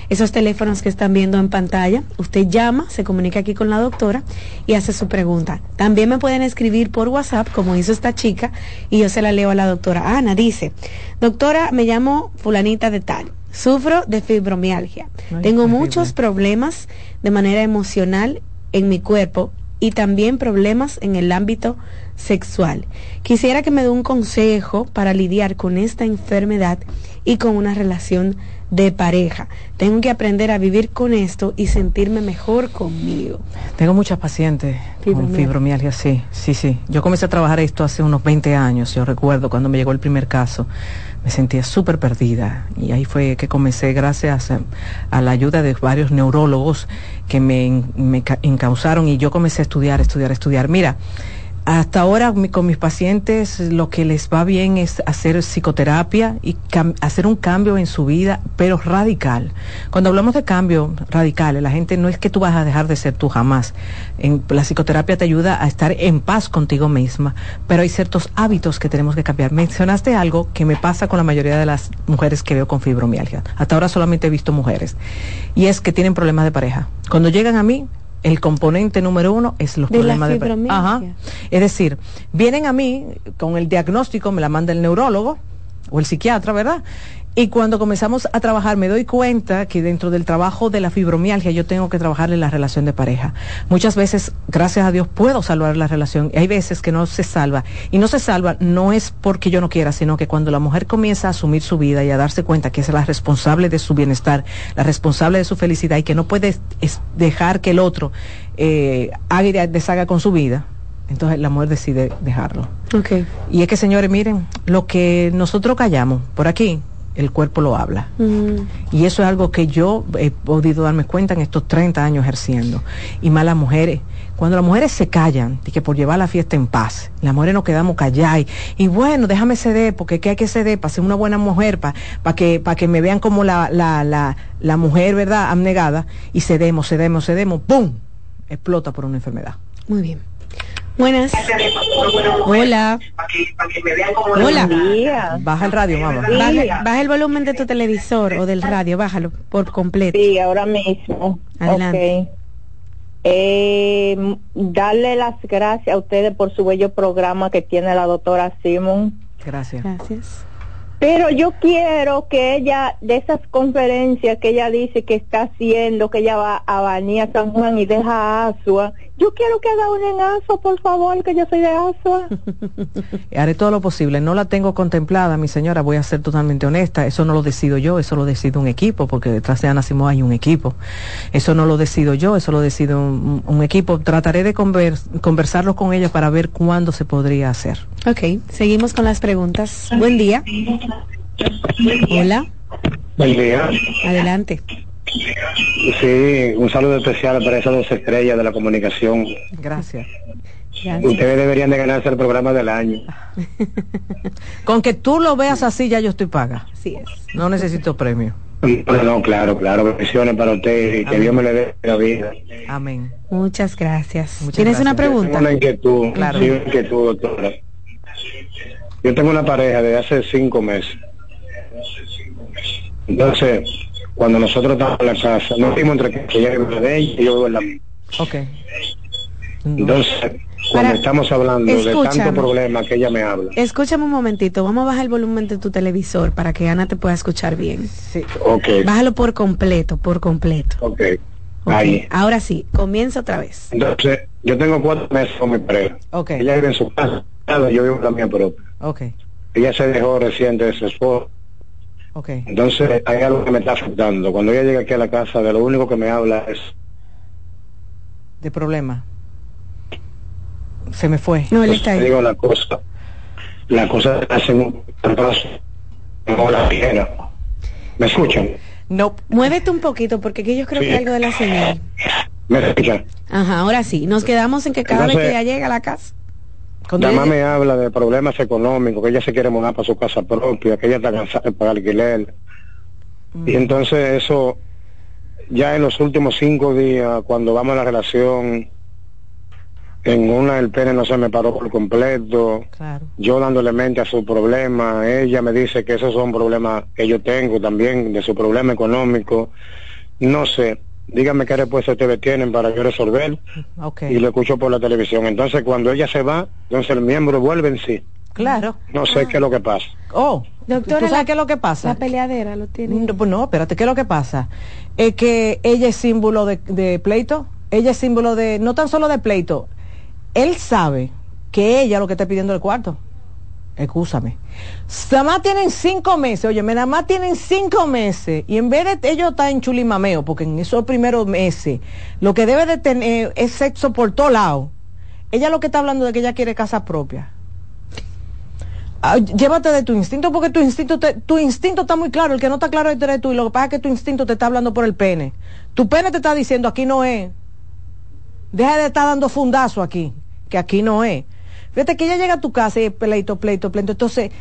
Esos teléfonos que están viendo en pantalla. Usted llama, se comunica aquí con la doctora y hace su pregunta. También me pueden escribir por WhatsApp, como hizo esta chica, y yo se la leo a la doctora. Ana dice, doctora, me llamo fulanita de tal. Sufro de fibromialgia. Tengo muchos problemas de manera emocional en mi cuerpo y también problemas en el ámbito sexual. Quisiera que me dé un consejo para lidiar con esta enfermedad y con una relación de pareja. Tengo que aprender a vivir con esto y sentirme mejor conmigo. Tengo muchas pacientes con fibromialgia, sí, sí, sí. Yo comencé a trabajar esto hace unos 20 años, yo recuerdo cuando me llegó el primer caso me sentía súper perdida y ahí fue que comencé gracias a, la ayuda de varios neurólogos que me, me encausaron y yo comencé a estudiar, estudiar, estudiar. Mira, hasta ahora con mis pacientes lo que les va bien es hacer psicoterapia y hacer un cambio en su vida, pero radical. Cuando hablamos de cambio radical, la gente no es que tú vas a dejar de ser tú jamás. La psicoterapia te ayuda a estar en paz contigo misma, pero hay ciertos hábitos que tenemos que cambiar. Mencionaste algo que me pasa con la mayoría de las mujeres que veo con fibromialgia. Hasta ahora solamente he visto mujeres. Y es que tienen problemas de pareja. Cuando llegan a mí, el componente número uno es los problemas de Ajá. Es decir, vienen a mí con el diagnóstico, me la manda el neurólogo o el psiquiatra, ¿verdad? Y cuando comenzamos a trabajar me doy cuenta que dentro del trabajo de la fibromialgia yo tengo que trabajar en la relación de pareja. Muchas veces, gracias a Dios, puedo salvar la relación. Y hay veces que no se salva. Y no se salva no es porque yo no quiera, sino que cuando la mujer comienza a asumir su vida y a darse cuenta que es la responsable de su bienestar, la responsable de su felicidad y que no puede dejar que el otro eh, haga y deshaga con su vida, entonces la mujer decide dejarlo. Okay. Y es que, señores, miren, lo que nosotros callamos por aquí, el cuerpo lo habla. Mm. Y eso es algo que yo he podido darme cuenta en estos 30 años ejerciendo. Y más las mujeres. Cuando las mujeres se callan, y que por llevar la fiesta en paz, las mujeres nos quedamos calladas. Y, bueno, déjame ceder, porque ¿qué hay que ceder? Para ser una buena mujer, para que, para que me vean como la, la, la, la mujer, ¿verdad?, abnegada. Y cedemos, cedemos, cedemos, ¡pum! Explota por una enfermedad. Muy bien. Buenas. Hola. Hola. Baja el radio, mamá. Baja, el volumen de tu televisor o del radio, bájalo por completo. Sí, ahora mismo. Adelante. Eh, darle las gracias a ustedes por su bello programa que tiene la doctora Simon. Gracias. Gracias. Pero yo quiero que ella, de esas conferencias que ella dice que está haciendo, que ella va a Banía San Juan y deja a Asua, yo quiero que haga una en Asua, por favor, que yo soy de Asua. Haré todo lo posible. No la tengo contemplada, mi señora, voy a ser totalmente honesta. Eso no lo decido yo, eso lo decide un equipo, porque detrás de Ana Simón hay un equipo. Eso no lo decido yo, eso lo decide un, equipo. Trataré de conversarlo con ella para ver cuándo se podría hacer. Ok, seguimos con las preguntas. Buen día. Hola. Buen día. Adelante. Sí, un saludo especial para esas dos estrellas de la comunicación. Gracias. Ustedes deberían de ganarse el programa del año. Con que tú lo veas así ya yo estoy paga. Así es. No necesito premio. No, claro, claro. Bendiciones para usted y que Dios me le dé la vida. Amén. Muchas gracias. ¿Tienes una pregunta? Tengo una inquietud, claro. sí, inquietud, doctora. Yo tengo una pareja de hace cinco meses. Entonces, cuando nosotros estamos en la casa, nos dimos entre que ella vive de ella y yo vivo en la mía. Ok. Entonces, cuando estamos hablando de tanto problema que ella me habla. Escúchame un momentito, vamos a bajar el volumen de tu televisor para que Ana te pueda escuchar bien. Sí. Ok. Bájalo por completo, por completo. Ok. Ahí. Ahora sí, comienza otra vez. Entonces, yo tengo cuatro meses con mi pareja. Ok. Ella vive en su casa, yo vivo en la mía propia. Ok. Ella se dejó reciente de su esposo Okay. Entonces hay algo que me está afectando. Cuando ella llega aquí a la casa, de lo único que me habla es... De problema. Se me fue. No, él está ahí. Digo la cosa. La cosa hace un como la ¿Me escuchan? No. Muévete un poquito porque aquí yo creo que hay algo de la señal. ¿Me escuchan? Ajá, ahora sí. Nos quedamos en que cada vez que ella llega a la casa la mamá me habla de problemas económicos, que ella se quiere mudar para su casa propia, que ella está cansada de pagar alquiler. Mm. Y entonces eso, ya en los últimos cinco días, cuando vamos a la relación, en una el pene no se me paró por completo, yo dándole mente a su problema, ella me dice que esos son problemas que yo tengo también, de su problema económico, no sé, dígame qué respuesta ustedes tienen para yo resolver. Y lo escucho por la televisión. Entonces, cuando ella se va, entonces el miembro vuelve en sí. Claro. No sé qué es lo que pasa. Oh, doctora, sabes qué es lo que pasa? La peleadera lo tiene. No, pues no, espérate, ¿qué es lo que pasa? Es que ella es símbolo de, de pleito, ella es símbolo de, no tan solo de pleito, él sabe que ella lo que está pidiendo el cuarto. Escúchame. Nada más tienen cinco meses, oye, nada más tienen cinco meses. Y en vez de ellos estar en chulimameo, porque en esos primeros meses lo que debe de tener es sexo por todos lados. Ella lo que está hablando de que ella quiere casa propia. Ah, llévate de tu instinto porque tu instinto tu instinto está muy claro, el que no está claro es tú y lo que pasa es que tu instinto te está hablando por el pene. Tu pene te está diciendo aquí no es. Deja de estar dando fundazo aquí, que aquí no es. Fíjate que ella llega a tu casa y pleito, pleito, pleito. Entonces,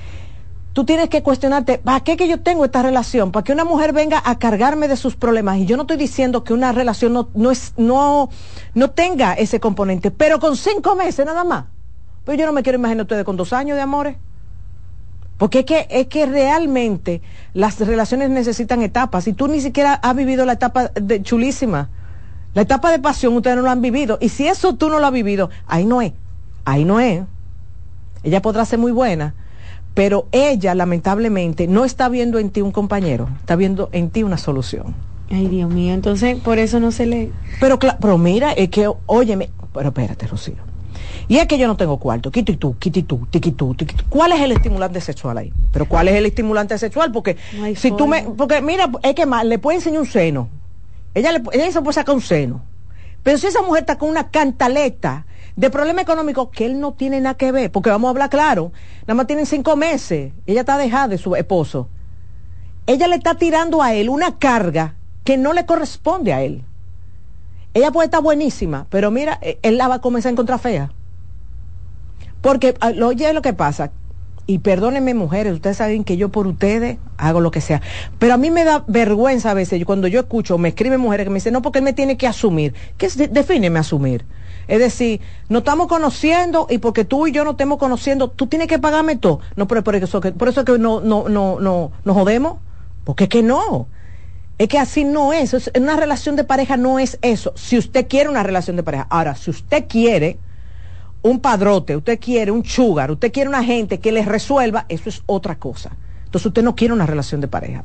tú tienes que cuestionarte, ¿para qué que yo tengo esta relación? Para que una mujer venga a cargarme de sus problemas. Y yo no estoy diciendo que una relación no, no, es, no, no tenga ese componente, pero con cinco meses nada más. Pues yo no me quiero imaginar ustedes con dos años de amores. Porque es que, es que realmente las relaciones necesitan etapas. Y tú ni siquiera has vivido la etapa de chulísima La etapa de pasión ustedes no lo han vivido. Y si eso tú no lo has vivido, ahí no es. Ahí no es. Ella podrá ser muy buena, pero ella lamentablemente no está viendo en ti un compañero, está viendo en ti una solución. Ay, Dios mío, entonces por eso no se le... Pero, pero mira, es que, óyeme, pero espérate, Rocío. Y es que yo no tengo cuarto, quito y tú, quito y tú, tiqui tú, ¿Cuál es el estimulante sexual ahí? Pero ¿cuál es el estimulante sexual? Porque si tú me, porque mira, es que más, le puede enseñar un seno. Ella, le, ella se puede sacar un seno. Pero si esa mujer está con una cantaleta de problema económico que él no tiene nada que ver, porque vamos a hablar claro, nada más tienen cinco meses, ella está dejada de su esposo. Ella le está tirando a él una carga que no le corresponde a él. Ella puede estar buenísima, pero mira, eh, él la va a comenzar a encontrar fea. Porque, ah, oye, lo que pasa, y perdónenme mujeres, ustedes saben que yo por ustedes hago lo que sea, pero a mí me da vergüenza a veces cuando yo escucho, me escriben mujeres que me dicen, no, porque él me tiene que asumir. ¿Qué es, defíneme asumir? Es decir, no estamos conociendo y porque tú y yo no estemos conociendo, tú tienes que pagarme todo. No, pero por eso que, por eso que no, no, no, no, nos jodemos. Porque es que no. Es que así no es. es. Una relación de pareja no es eso. Si usted quiere una relación de pareja. Ahora, si usted quiere un padrote, usted quiere un sugar, usted quiere una gente que les resuelva, eso es otra cosa. Entonces usted no quiere una relación de pareja.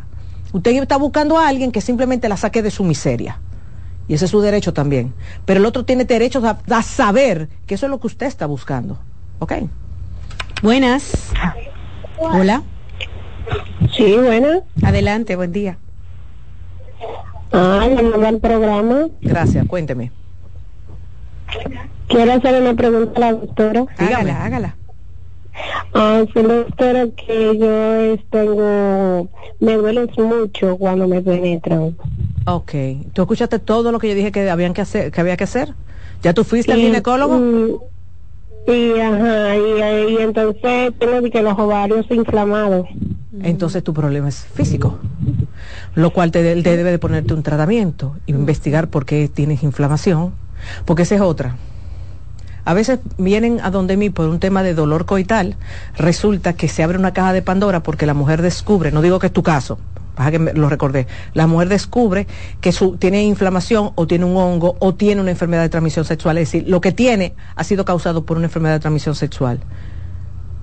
Usted está buscando a alguien que simplemente la saque de su miseria. Y ese es su derecho también. Pero el otro tiene derecho a, saber que eso es lo que usted está buscando. ¿Ok? Buenas. Hola. Sí, buenas. Adelante, buen día. Ah, el programa. Gracias, cuénteme. Quiero hacer una pregunta a la doctora. Hágala, hágala. Ah, sí, doctora, que yo tengo, me duele mucho cuando me penetran. Ok. ¿Tú escuchaste todo lo que yo dije que, habían que, hacer, que había que hacer? ¿Ya tú fuiste al ginecólogo? Y, ajá, y, entonces tengo que los ovarios inflamados. Entonces tu problema es físico, lo cual te, te debe de ponerte un tratamiento, investigar por qué tienes inflamación, porque esa es otra. A veces vienen a donde mí por un tema de dolor coital, resulta que se abre una caja de Pandora porque la mujer descubre, no digo que es tu caso, para que lo recordé, la mujer descubre que su, tiene inflamación o tiene un hongo o tiene una enfermedad de transmisión sexual, es decir, lo que tiene ha sido causado por una enfermedad de transmisión sexual.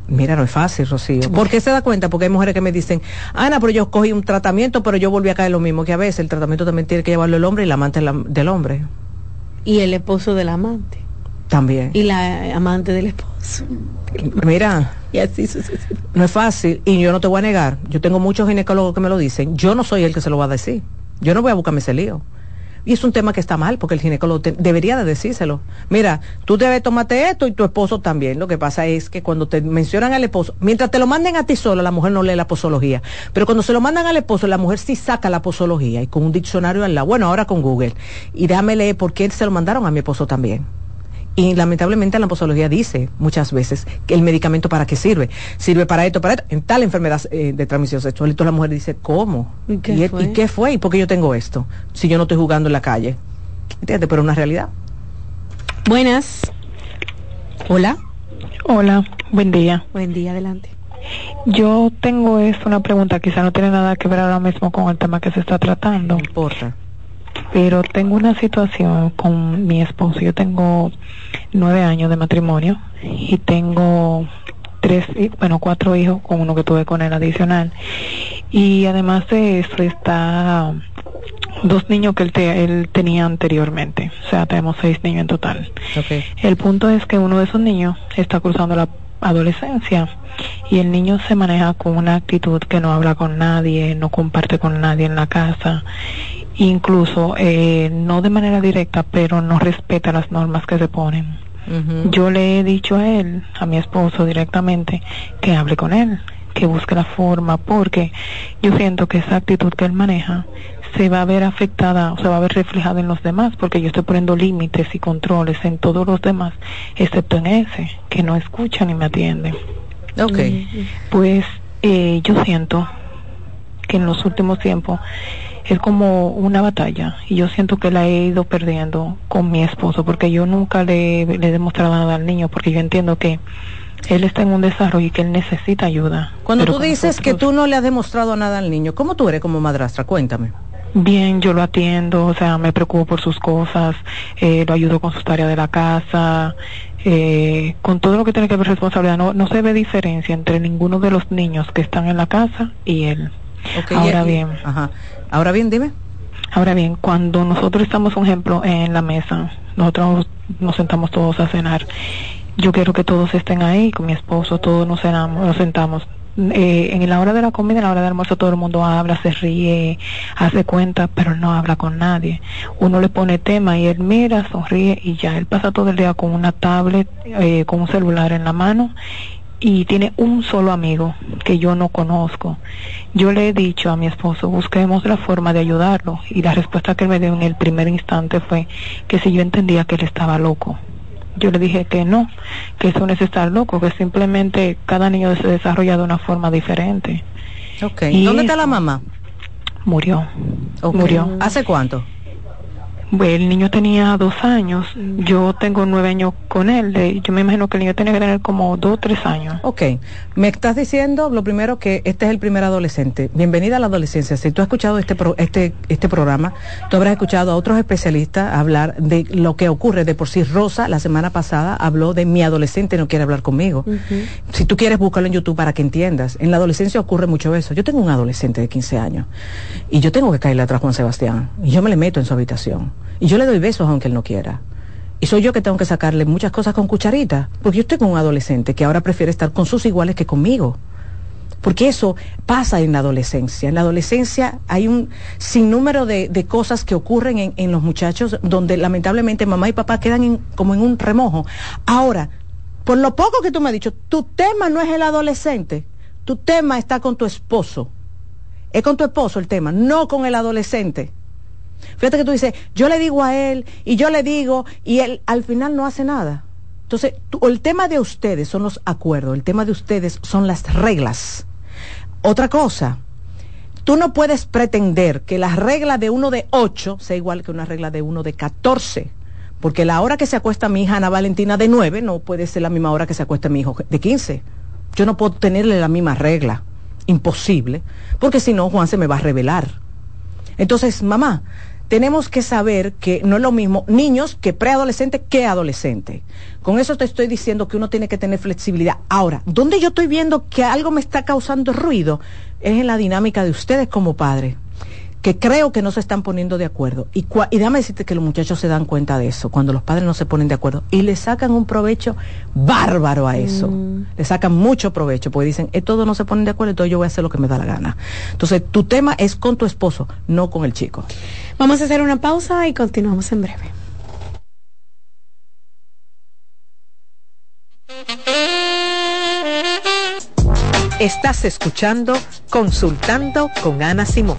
Mira, no es fácil, Rocío. ¿Por qué se da cuenta? Porque hay mujeres que me dicen, Ana, pero yo cogí un tratamiento, pero yo volví a caer lo mismo, que a veces el tratamiento también tiene que llevarlo el hombre y la amante del hombre. Y el esposo del amante. También. Y la amante del esposo. Mira, y así no es fácil y yo no te voy a negar. Yo tengo muchos ginecólogos que me lo dicen. Yo no soy el que se lo va a decir. Yo no voy a buscarme ese lío. Y es un tema que está mal porque el ginecólogo debería de decírselo. Mira, tú debes tomarte esto y tu esposo también. Lo que pasa es que cuando te mencionan al esposo, mientras te lo manden a ti solo, la mujer no lee la posología. Pero cuando se lo mandan al esposo, la mujer sí saca la posología y con un diccionario al lado. Bueno, ahora con Google. Y déjame leer por qué se lo mandaron a mi esposo también. Y lamentablemente la posología dice muchas veces que el medicamento para qué sirve. Sirve para esto, para esto, en tal enfermedad eh, de transmisión sexual. Y toda la mujer dice, ¿cómo? ¿Y qué, fue? ¿Y qué fue? ¿Y por qué yo tengo esto? Si yo no estoy jugando en la calle. ¿Entiendes? Pero es una realidad. Buenas. Hola. Hola, buen día. Buen día, adelante. Yo tengo esto, una pregunta, quizá no tiene nada que ver ahora mismo con el tema que se está tratando. No importa pero tengo una situación con mi esposo. Yo tengo nueve años de matrimonio y tengo tres, bueno, cuatro hijos con uno que tuve con él adicional. Y además de eso está dos niños que él, él tenía anteriormente. O sea, tenemos seis niños en total. El punto es que uno de esos niños está cruzando la adolescencia y el niño se maneja con una actitud que no habla con nadie, no comparte con nadie en la casa incluso eh, no de manera directa, pero no respeta las normas que se ponen. Yo le he dicho a él, a mi esposo directamente, que hable con él, que busque la forma, porque yo siento que esa actitud que él maneja se va a ver afectada o se va a ver reflejada en los demás, porque yo estoy poniendo límites y controles en todos los demás, excepto en ese, que no escucha ni me atiende. Ok. Pues eh, yo siento que en los últimos tiempos es como una batalla y yo siento que la he ido perdiendo con mi esposo porque yo nunca le, he demostrado nada al niño porque yo entiendo que él está en un desarrollo y que él necesita ayuda. Cuando tú dices que tú no le has demostrado nada al niño, ¿cómo tú eres como madrastra? Cuéntame. Bien, yo lo atiendo, o sea, me preocupo por sus cosas, eh, lo ayudo con sus tareas de la casa, eh, con todo lo que tiene que ver responsabilidad. No, no se ve diferencia entre ninguno de los niños que están en la casa y él. Ahora bien. Ajá. Ahora bien, dime. Ahora bien, cuando nosotros estamos, por ejemplo, en la mesa, nosotros nos sentamos todos a cenar. Yo quiero que todos estén ahí, con mi esposo, todos nos, cenamos, nos sentamos. Eh, en la hora de la comida, en la hora del almuerzo, todo el mundo habla, se ríe, hace cuenta, pero no habla con nadie. Uno le pone tema y él mira, sonríe y ya. Él pasa todo el día con una tablet, eh, con un celular en la mano y tiene un solo amigo que yo no conozco. Yo le he dicho a mi esposo, busquemos la forma de ayudarlo y la respuesta que él me dio en el primer instante fue que si yo entendía que él estaba loco. Yo le dije que no, que eso no es estar loco, que simplemente cada niño se desarrolla de una forma diferente. Okay. ¿Dónde está la mamá? Murió. Murió. ¿Hace cuánto? El niño tenía dos años, yo tengo nueve años con él, yo me imagino que el niño tenía que tener como dos o tres años. Ok, me estás diciendo lo primero que este es el primer adolescente. Bienvenida a la adolescencia. Si tú has escuchado este, este, este programa, tú habrás escuchado a otros especialistas hablar de lo que ocurre. De por sí, Rosa la semana pasada habló de mi adolescente no quiere hablar conmigo. Si tú quieres, búscalo en YouTube para que entiendas. En la adolescencia ocurre mucho eso. Yo tengo un adolescente de 15 años y yo tengo que caerle atrás a Juan Sebastián y yo me le meto en su habitación y yo le doy besos aunque él no quiera. Y soy yo que tengo que sacarle muchas cosas con cucharita, porque yo tengo un adolescente que ahora prefiere estar con sus iguales que conmigo. Porque eso pasa en la adolescencia. En la adolescencia hay un sinnúmero de, de cosas que ocurren en, en, los muchachos donde lamentablemente mamá y papá quedan como en un remojo. Ahora, por lo poco que tú me has dicho, tu tema no es el adolescente, tu tema está con tu esposo. Es con tu esposo el tema, no con el adolescente. Fíjate que tú dices, yo le digo a él y yo le digo y él al final no hace nada. Entonces, el tema de ustedes son los acuerdos, el tema de ustedes son las reglas. Otra cosa, tú no puedes pretender que la regla de uno de ocho sea igual que una regla de uno de catorce. Porque la hora que se acuesta mi hija Ana Valentina de nueve no puede ser la misma hora que se acuesta mi hijo de quince. Yo no puedo tenerle la misma regla. Imposible. Porque si no, Juan se me va a revelar. Entonces, mamá, tenemos que saber que no es lo mismo niños que preadolescentes que adolescentes. Con eso te estoy diciendo que uno tiene que tener flexibilidad. Ahora, donde yo estoy viendo que algo me está causando ruido es en la dinámica de ustedes como padres que creo que no se están poniendo de acuerdo. Y, y déjame decirte que los muchachos se dan cuenta de eso, cuando los padres no se ponen de acuerdo. Y le sacan un provecho bárbaro a eso. Mm. Le sacan mucho provecho, porque dicen, eh, todos no se ponen de acuerdo, entonces yo voy a hacer lo que me da la gana. Entonces, tu tema es con tu esposo, no con el chico. Vamos a hacer una pausa y continuamos en breve. Estás escuchando Consultando con Ana Simón.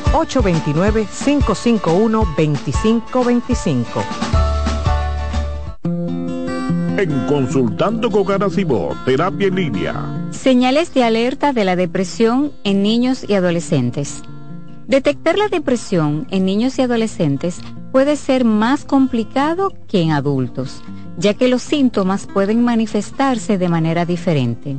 829-551-2525. En Consultando con Garacimo, Terapia en Línea. Señales de alerta de la depresión en niños y adolescentes. Detectar la depresión en niños y adolescentes puede ser más complicado que en adultos, ya que los síntomas pueden manifestarse de manera diferente.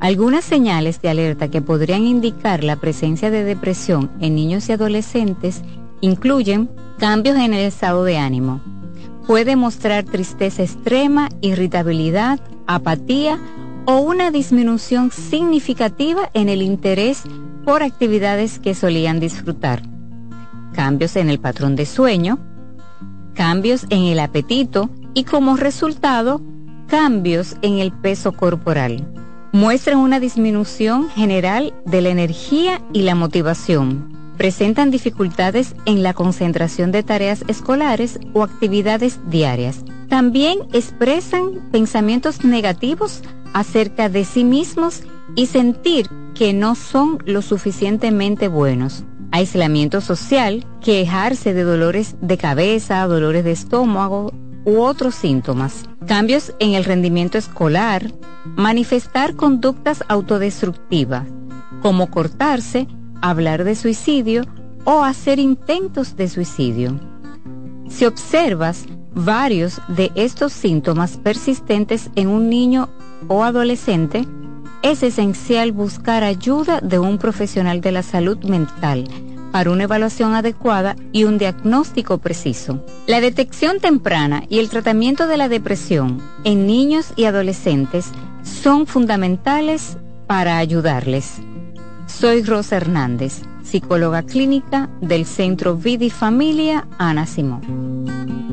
Algunas señales de alerta que podrían indicar la presencia de depresión en niños y adolescentes incluyen cambios en el estado de ánimo. Puede mostrar tristeza extrema, irritabilidad, apatía o una disminución significativa en el interés por actividades que solían disfrutar. Cambios en el patrón de sueño, cambios en el apetito y como resultado, cambios en el peso corporal muestran una disminución general de la energía y la motivación. Presentan dificultades en la concentración de tareas escolares o actividades diarias. También expresan pensamientos negativos acerca de sí mismos y sentir que no son lo suficientemente buenos. Aislamiento social, quejarse de dolores de cabeza, dolores de estómago u otros síntomas. Cambios en el rendimiento escolar, manifestar conductas autodestructivas, como cortarse, hablar de suicidio o hacer intentos de suicidio. Si observas varios de estos síntomas persistentes en un niño o adolescente, es esencial buscar ayuda de un profesional de la salud mental para una evaluación adecuada y un diagnóstico preciso. La detección temprana y el tratamiento de la depresión en niños y adolescentes son fundamentales para ayudarles. Soy Rosa Hernández, psicóloga clínica del Centro Vidi Familia Ana Simón.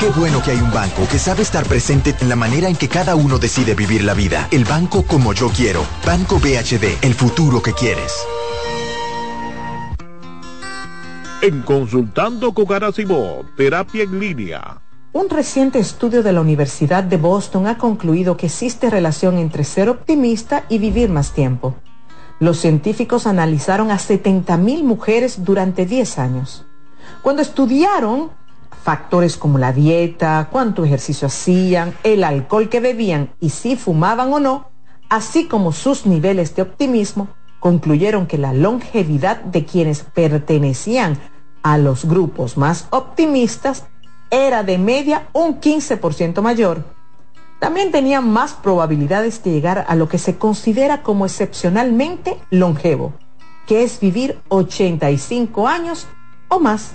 Qué bueno que hay un banco que sabe estar presente en la manera en que cada uno decide vivir la vida. El banco como yo quiero. Banco BHD, el futuro que quieres. En Consultando con Garacimo, terapia en línea. Un reciente estudio de la Universidad de Boston ha concluido que existe relación entre ser optimista y vivir más tiempo. Los científicos analizaron a 70.000 mujeres durante 10 años. Cuando estudiaron factores como la dieta, cuánto ejercicio hacían, el alcohol que bebían y si fumaban o no, así como sus niveles de optimismo, concluyeron que la longevidad de quienes pertenecían a los grupos más optimistas era de media un 15% mayor. También tenían más probabilidades de llegar a lo que se considera como excepcionalmente longevo, que es vivir 85 años o más.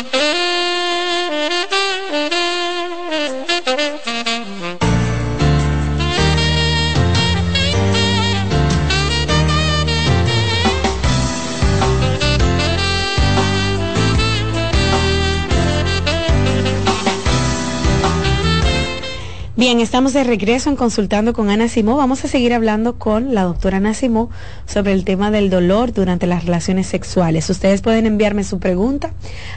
Bien, estamos de regreso en Consultando con Ana Simó. Vamos a seguir hablando con la doctora Ana Simó sobre el tema del dolor durante las relaciones sexuales. Ustedes pueden enviarme su pregunta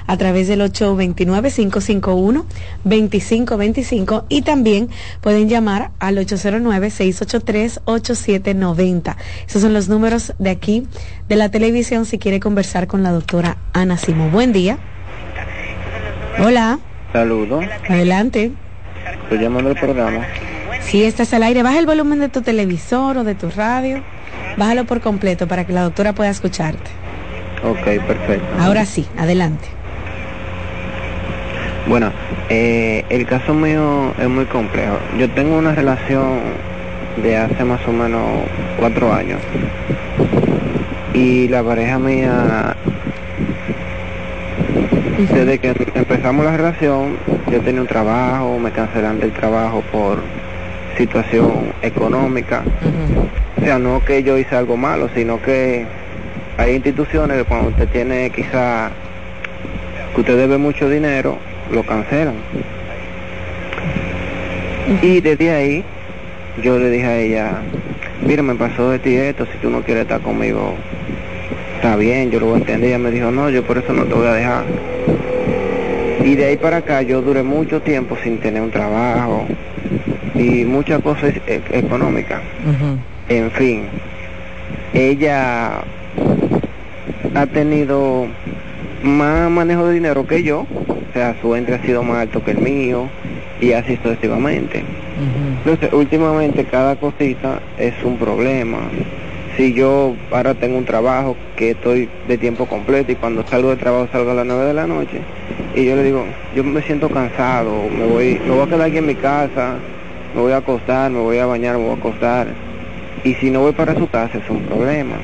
a través del 829-551-2525 y también pueden llamar al 809-683-8790. Esos son los números de aquí de la televisión si quiere conversar con la doctora Ana Simó. Buen día. Hola. Saludos. Adelante. Estoy llamando al programa. Sí, estás al aire. Baja el volumen de tu televisor o de tu radio. Bájalo por completo para que la doctora pueda escucharte. Ok, perfecto. Ahora sí, adelante. Bueno, eh, el caso mío es muy complejo. Yo tengo una relación de hace más o menos cuatro años. Y la pareja mía desde que empezamos la relación, yo tenía un trabajo, me cancelan del trabajo por situación económica. O sea, no que yo hice algo malo, sino que hay instituciones que cuando usted tiene quizá que usted debe mucho dinero, lo cancelan. Y desde ahí yo le dije a ella, mira, me pasó de ti esto, si tú no quieres estar conmigo, está bien, yo lo voy a entender. Ella me dijo, no, yo por eso no te voy a dejar. Y de ahí para acá yo duré mucho tiempo sin tener un trabajo. Y muchas cosas e- económicas. En fin, ella ha tenido más manejo de dinero que yo, o sea, su entre ha sido más alto que el mío y así sucesivamente. Entonces, últimamente cada cosita es un problema. Si yo ahora tengo un trabajo que estoy de tiempo completo y cuando salgo de trabajo salgo a las 9 de la noche y yo le digo, yo me siento cansado, me voy, me voy a quedar aquí en mi casa, me voy a acostar, me voy a bañar, me voy a acostar. Y si no voy para su casa es un problema.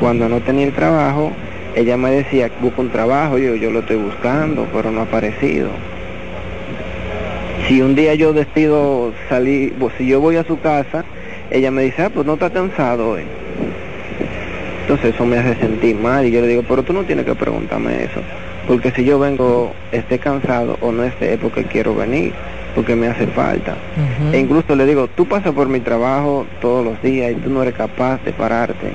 Cuando no tenía el trabajo, ella me decía, busca un trabajo, yo, yo lo estoy buscando, pero no ha aparecido. Si un día yo decido salir, pues, si yo voy a su casa, ella me dice, ah, pues no está cansado hoy. Entonces eso me hace sentir mal y yo le digo, pero tú no tienes que preguntarme eso, porque si yo vengo, esté cansado o no esté, es porque quiero venir, porque me hace falta. E incluso le digo, tú pasas por mi trabajo todos los días y tú no eres capaz de pararte.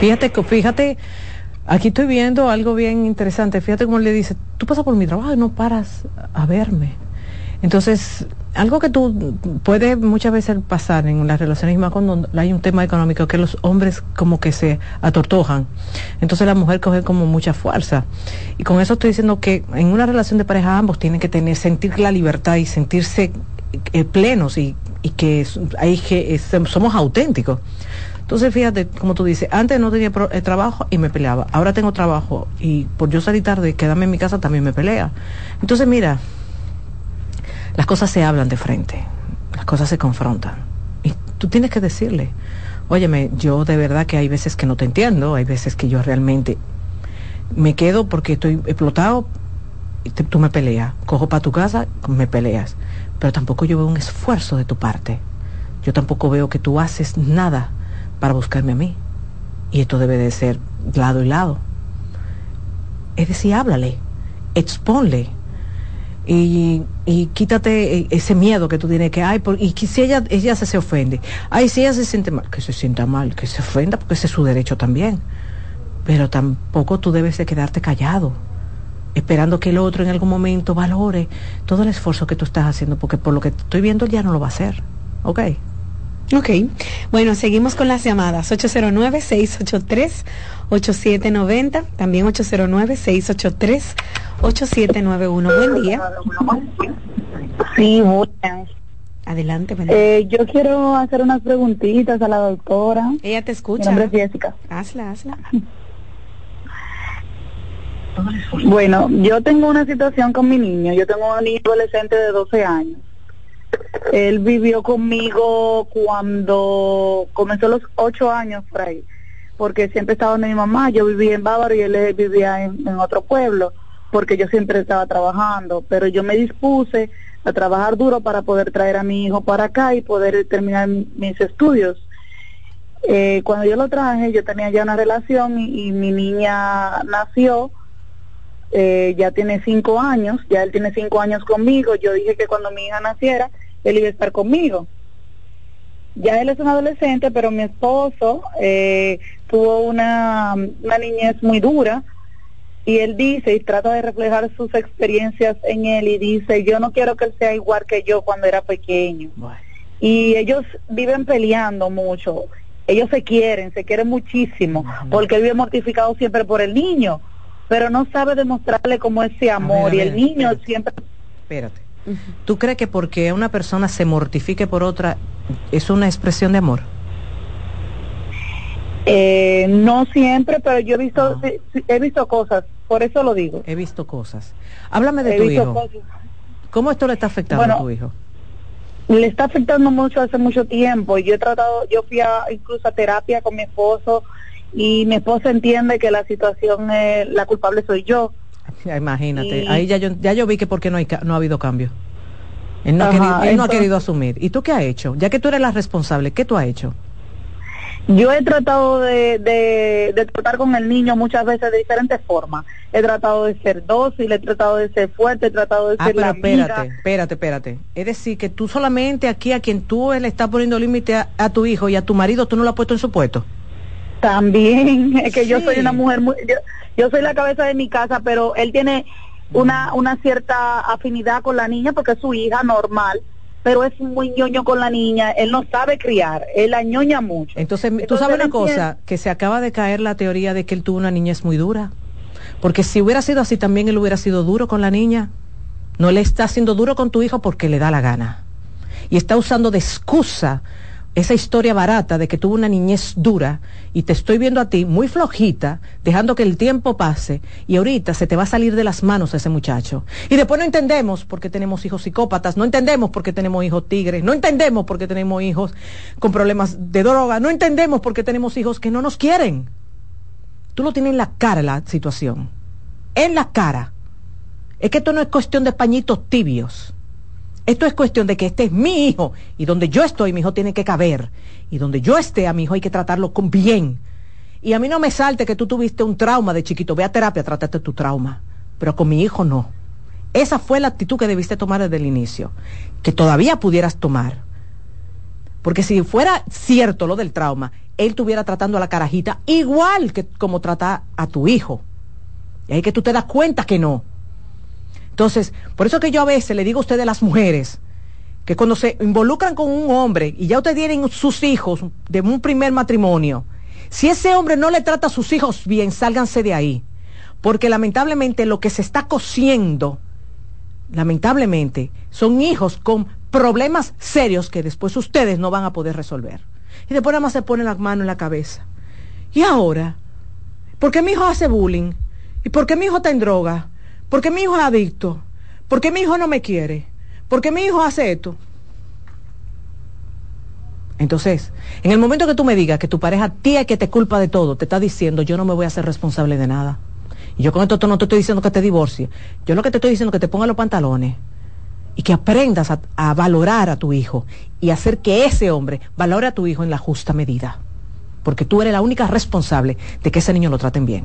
Fíjate, fíjate, aquí estoy viendo algo bien interesante. Fíjate cómo le dice, tú pasas por mi trabajo y no paras a verme. Entonces, algo que tú puede muchas veces pasar en las relaciones, y más cuando hay un tema económico, que los hombres como que se atortojan. Entonces la mujer coge como mucha fuerza. Y con eso estoy diciendo que en una relación de pareja ambos tienen que tener, sentir la libertad y sentirse eh, plenos y, y que hay que somos auténticos. Entonces, fíjate, como tú dices, antes no tenía pro- eh, trabajo y me peleaba. Ahora tengo trabajo y por yo salir tarde, quedarme en mi casa también me pelea. Entonces, mira, las cosas se hablan de frente, las cosas se confrontan. Y tú tienes que decirle, óyeme, yo de verdad que hay veces que no te entiendo, hay veces que yo realmente me quedo porque estoy explotado y tú me peleas. Cojo para tu casa, me peleas. Pero tampoco yo veo un esfuerzo de tu parte. Yo tampoco veo que tú haces nada para buscarme a mí. Y esto debe de ser lado y lado. Es decir, háblale, exponle. Y, y quítate eh, ese miedo que tú tienes que hay por, y que si ella ella se, se ofende ay si ella se siente mal que se sienta mal que se ofenda porque ese es su derecho también pero tampoco tú debes de quedarte callado esperando que el otro en algún momento valore todo el esfuerzo que tú estás haciendo porque por lo que estoy viendo él ya no lo va a hacer ¿ok? Ok, bueno, seguimos con las llamadas. 809-683-8790, también 809-683-8791. Buen día. Sí, buenas. Adelante. Eh, yo quiero hacer unas preguntitas a la doctora. Ella te escucha. Mi nombre es Jessica. Hazla, hazla. Bueno, yo tengo una situación con mi niño. Yo tengo un niño adolescente de 12 años. Él vivió conmigo cuando comenzó los 8 años por ahí, porque siempre estaba donde mi mamá. Yo vivía en Bávaro y él eh, vivía en, otro pueblo, porque yo siempre estaba trabajando. Pero yo me dispuse a trabajar duro para poder traer a mi hijo para acá y poder terminar mi- mis estudios. Eh, cuando yo lo traje, yo tenía ya una relación y mi niña nació eh, ya tiene cinco años, ya él tiene cinco años conmigo. Yo dije que cuando mi hija naciera, él iba a estar conmigo. Ya él es un adolescente, pero mi esposo eh, tuvo una, una niñez muy dura y él dice y trata de reflejar sus experiencias en él y dice, yo no quiero que él sea igual que yo cuando era pequeño. Y ellos viven peleando mucho. Ellos se quieren, se quieren muchísimo, porque él vive mortificado siempre por el niño, pero no sabe demostrarle como ese amor a y el niño siempre espérate ¿tú crees que porque una persona se mortifique por otra es una expresión de amor? Eh, no siempre, pero yo he visto sí, he visto cosas, por eso lo digo. He visto cosas. Háblame de He tu visto hijo. cosas. ¿Cómo esto le está afectando Bueno, a tu hijo? Le está afectando mucho hace mucho tiempo. y Yo he tratado, yo fui a, incluso a terapia con mi esposo y mi esposo entiende que la situación, eh, la culpable soy yo. Ya, Imagínate, Y- ahí ya yo, ya yo vi que porque no, hay, no ha habido cambio. Él, no, ha querido, él no ha entonces- querido asumir. ¿Y tú qué has hecho? Ya que tú eres la responsable, ¿qué tú has hecho? Yo he tratado de, de, de tratar con el niño muchas veces de diferentes formas. He tratado de ser dócil, he tratado de ser fuerte, he tratado de Ah, ser pero la amiga. espérate, espérate, espérate. Es decir, que tú solamente aquí a quien tú le estás poniendo límite a, a tu hijo y a tu marido, tú no lo has puesto en su puesto. También, es que yo soy una mujer muy, yo, yo soy la cabeza de mi casa, pero él tiene, una, una cierta afinidad con la niña porque es su hija normal, pero es muy ñoño con la niña, él no sabe criar, él la ñoña mucho. Entonces, tú sabes una cosa, que se acaba de caer la teoría de que él tuvo una niñez muy dura. Porque si hubiera sido así, también él hubiera sido duro con la niña. No le está haciendo duro con tu hijo porque le da la gana. Y está usando de excusa esa historia barata de que tuvo una niñez dura y te estoy viendo a ti muy flojita, dejando que el tiempo pase y ahorita se te va a salir de las manos ese muchacho. Y después no entendemos por qué tenemos hijos psicópatas, no entendemos por qué tenemos hijos tigres, no entendemos por qué tenemos hijos con problemas de droga, no entendemos por qué tenemos hijos que no nos quieren. Tú lo tienes en la cara la situación, en la cara. Es que esto no es cuestión de pañitos tibios. Esto es cuestión de que este es mi hijo y donde yo estoy, mi hijo tiene que caber. Y donde yo esté, a mi hijo hay que tratarlo con bien. Y a mí no me salte que tú tuviste un trauma de chiquito. Ve a terapia, trátate tu trauma. Pero con mi hijo no. Esa fue la actitud que debiste tomar desde el inicio. Que todavía pudieras tomar. Porque si fuera cierto lo del trauma, él estuviera tratando a la carajita igual que como trata a tu hijo. Y ahí que tú te das cuenta que no. Entonces, por eso que yo a veces le digo a ustedes las mujeres, que cuando se involucran con un hombre y ya ustedes tienen sus hijos de un primer matrimonio, si ese hombre no le trata a sus hijos bien, sálganse de ahí. Porque lamentablemente lo que se está cociendo, lamentablemente, son hijos con problemas serios que después ustedes no van a poder resolver. Y después nada más se pone la mano en la cabeza. Y ahora, ¿por qué mi hijo hace bullying? ¿Y por qué mi hijo está en droga? ¿Por qué mi hijo es adicto? ¿Por qué mi hijo no me quiere? ¿Por qué mi hijo hace esto? Entonces, en el momento que tú me digas que tu pareja tía que te culpa de todo, te está diciendo yo no me voy a hacer responsable de nada. Y yo con esto no te estoy diciendo que te divorcie. Yo lo que te estoy diciendo es que te ponga los pantalones y que aprendas a, a, valorar a tu hijo y hacer que ese hombre valore a tu hijo en la justa medida. Porque tú eres la única responsable de que ese niño lo traten bien.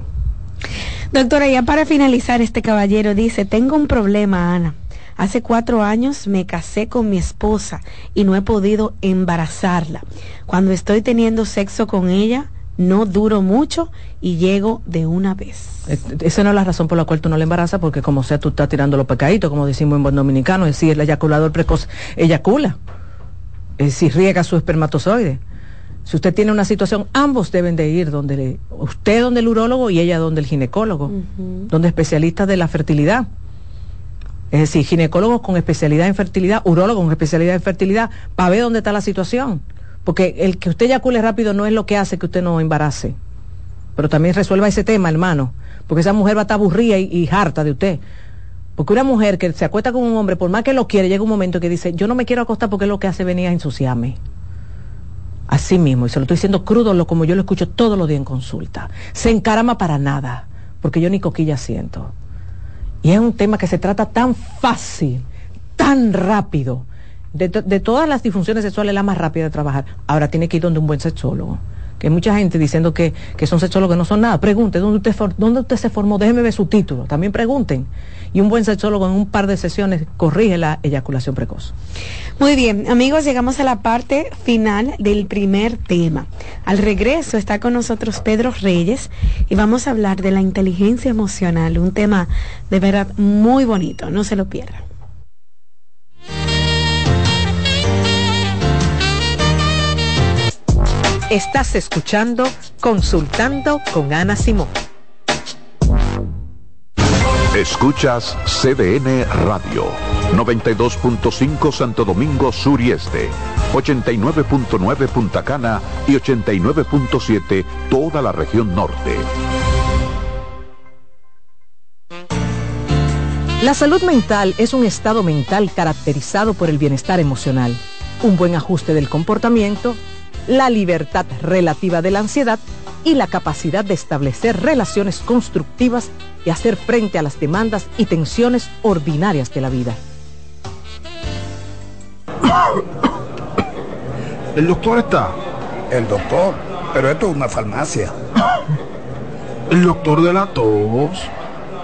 Doctora, ya para finalizar, este caballero dice, tengo un problema, Ana. Hace cuatro años me casé con mi esposa y no he podido embarazarla. Cuando estoy teniendo sexo con ella, no duro mucho y llego de una vez. Esa no es la razón por la cual tú no le embarazas, porque como sea, tú estás tirando los pecaditos, como decimos en buen dominicano, es decir, el eyaculador precoz eyacula, es decir, riega su espermatozoide. Si usted tiene una situación, ambos deben de ir donde le, usted donde el urólogo y ella donde el ginecólogo, uh -huh. donde especialistas de la fertilidad. Es decir, ginecólogos con especialidad en fertilidad, urólogos con especialidad en fertilidad, para ver dónde está la situación. Porque el que usted eyacule rápido no es lo que hace que usted no embarace. Pero también resuelva ese tema, hermano. Porque esa mujer va a estar aburrida y, y harta de usted. Porque una mujer que se acuesta con un hombre, por más que lo quiere, llega un momento que dice, yo no me quiero acostar porque lo que hace venir a ensuciarme. Así mismo, y se lo estoy diciendo crudo, como yo lo escucho todos los días en consulta. Se encarama para nada, porque yo ni coquilla siento. Y es un tema que se trata tan fácil, tan rápido. De, de todas las disfunciones sexuales, la más rápida de trabajar. Ahora tiene que ir donde un buen sexólogo. Que mucha gente diciendo que, que son sexólogos que no son nada. Pregunte, ¿dónde usted, ¿dónde usted se formó? Déjeme ver su título. También pregunten. Y un buen sexólogo en un par de sesiones corrige la eyaculación precoz. Muy bien, amigos, llegamos a la parte final del primer tema. Al regreso está con nosotros Pedro Reyes y vamos a hablar de la inteligencia emocional, un tema de verdad muy bonito, no se lo pierdan. Estás escuchando Consultando con Ana Simón. Escuchas CDN Radio, 92.5 Santo Domingo Sur y Este, 89.9 Punta Cana y 89.7 toda la región norte. La salud mental es un estado mental caracterizado por el bienestar emocional, un buen ajuste del comportamiento, la libertad relativa de la ansiedad y la capacidad de establecer relaciones constructivas y hacer frente a las demandas y tensiones ordinarias de la vida. ¿El doctor está? El doctor, pero esto es una farmacia. ¿El doctor de la tos?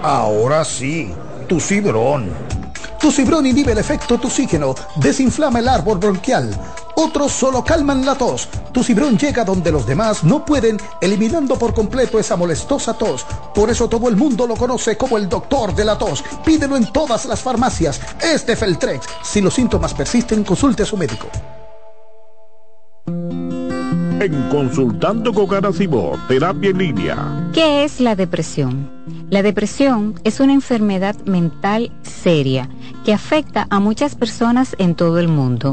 Ahora sí, tu cibrón. Tu cibrón inhibe el efecto toxígeno, desinflama el árbol bronquial. Otros solo calman la tos. Tu cibrón llega donde los demás no pueden, eliminando por completo esa molestosa tos. Por eso todo el mundo lo conoce como el doctor de la tos. Pídelo en todas las farmacias. Es de Feltrex. Si los síntomas persisten, consulte a su médico. En Consultando con Garacimo, Terapia en Línea. ¿Qué es la depresión? La depresión es una enfermedad mental seria que afecta a muchas personas en todo el mundo.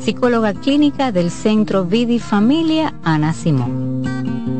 psicóloga clínica del Centro Vidi Familia Ana Simón.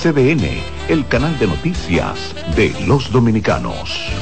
CDN, el canal de noticias de los dominicanos.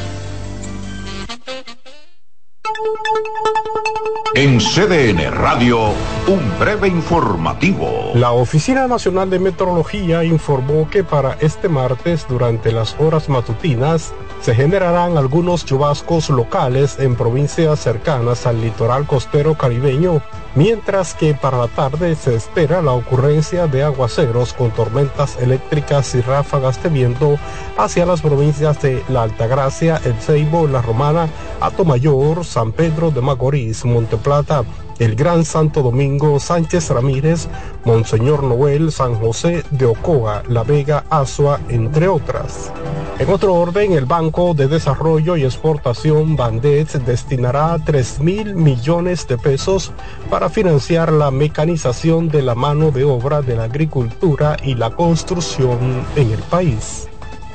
En CDN Radio, un breve informativo. La Oficina Nacional de Meteorología informó que para este martes, durante las horas matutinas, se generarán algunos chubascos locales en provincias cercanas al litoral costero caribeño, mientras que para la tarde se espera la ocurrencia de aguaceros con tormentas eléctricas y ráfagas de viento hacia las provincias de La Altagracia, El Ceibo, La Romana, Atomayor, San Pedro de Macorís, Monteplata, el Gran Santo Domingo, Sánchez Ramírez, Monseñor Noel, San José de Ocoa, La Vega, Asua, entre otras. En otro orden, el Banco de Desarrollo y Exportación Bandets destinará 3 mil millones de pesos para financiar la mecanización de la mano de obra de la agricultura y la construcción en el país.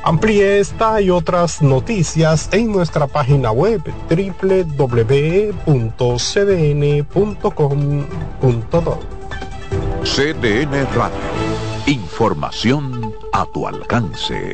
Amplíe esta y otras noticias en nuestra página web www.cdn.com.do. CDN Radio. Información a tu alcance.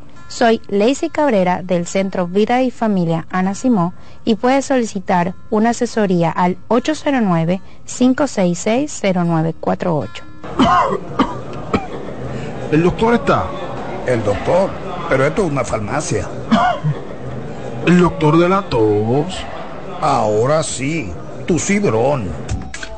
Soy Lacey Cabrera del Centro Vida y Familia Ana Simó y puedes solicitar una asesoría al 809-566-0948. ¿El doctor está? El doctor, pero esto es una farmacia. ¿El doctor de la tos? Ahora sí, tu cibrón.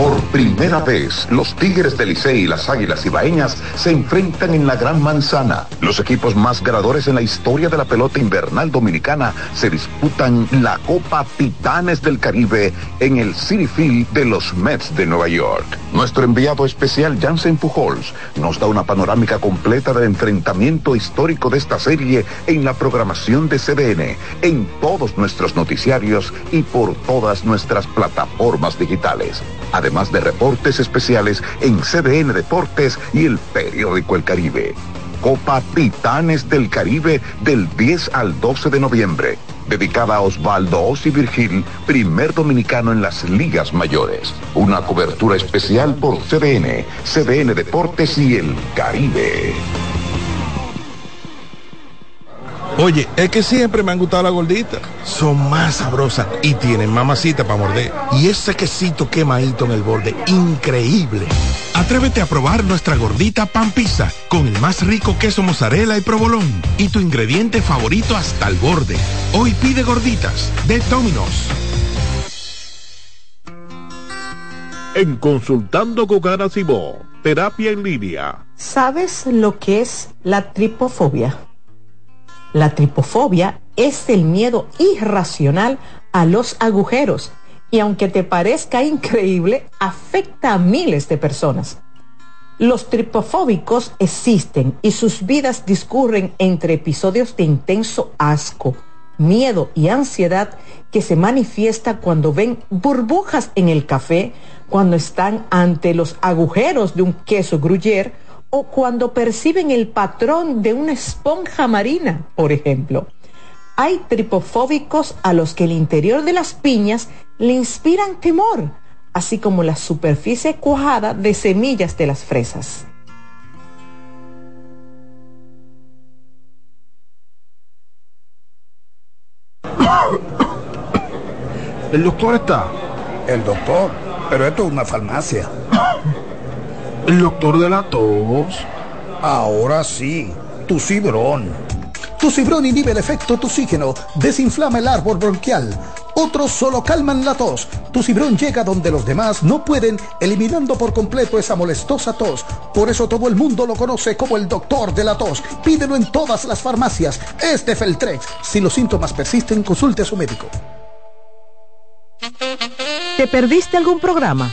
Por primera vez, los Tigres del Licey y las Águilas Ibaeñas se enfrentan en la Gran Manzana. Los equipos más ganadores en la historia de la pelota invernal dominicana se disputan la Copa Titanes del Caribe en el City Field de los Mets de Nueva York. Nuestro enviado especial Jansen Pujols nos da una panorámica completa del enfrentamiento histórico de esta serie en la programación de CDN, en todos nuestros noticiarios y por todas nuestras plataformas digitales además de reportes especiales en CDN Deportes y el periódico El Caribe. Copa Titanes del Caribe del 10 al 12 de noviembre, dedicada a Osvaldo Ossi Virgil, primer dominicano en las ligas mayores. Una cobertura especial por CDN, CDN Deportes y El Caribe. Oye, es que siempre me han gustado las gorditas. Son más sabrosas y tienen mamacita para morder. Y ese quesito quemadito en el borde, increíble. Atrévete a probar nuestra gordita pan pizza con el más rico queso mozzarella y provolón y tu ingrediente favorito hasta el borde. Hoy pide gorditas de Domino's. En Consultando con Ana terapia en línea. ¿Sabes lo que es la tripofobia? La tripofobia es el miedo irracional a los agujeros y aunque te parezca increíble, afecta a miles de personas. Los tripofóbicos existen y sus vidas discurren entre episodios de intenso asco, miedo y ansiedad que se manifiesta cuando ven burbujas en el café, cuando están ante los agujeros de un queso gruyere o cuando perciben el patrón de una esponja marina, por ejemplo. Hay tripofóbicos a los que el interior de las piñas le inspiran temor, así como la superficie cuajada de semillas de las fresas. ¿El doctor está? El doctor, pero esto es una farmacia. ¿El doctor de la tos? Ahora sí, tu cibrón. Tu cibrón inhibe el efecto toxígeno, desinflama el árbol bronquial. Otros solo calman la tos. Tu cibrón llega donde los demás no pueden, eliminando por completo esa molestosa tos. Por eso todo el mundo lo conoce como el doctor de la tos. Pídelo en todas las farmacias. Es de Feltrex. Si los síntomas persisten, consulte a su médico. ¿Te perdiste algún programa?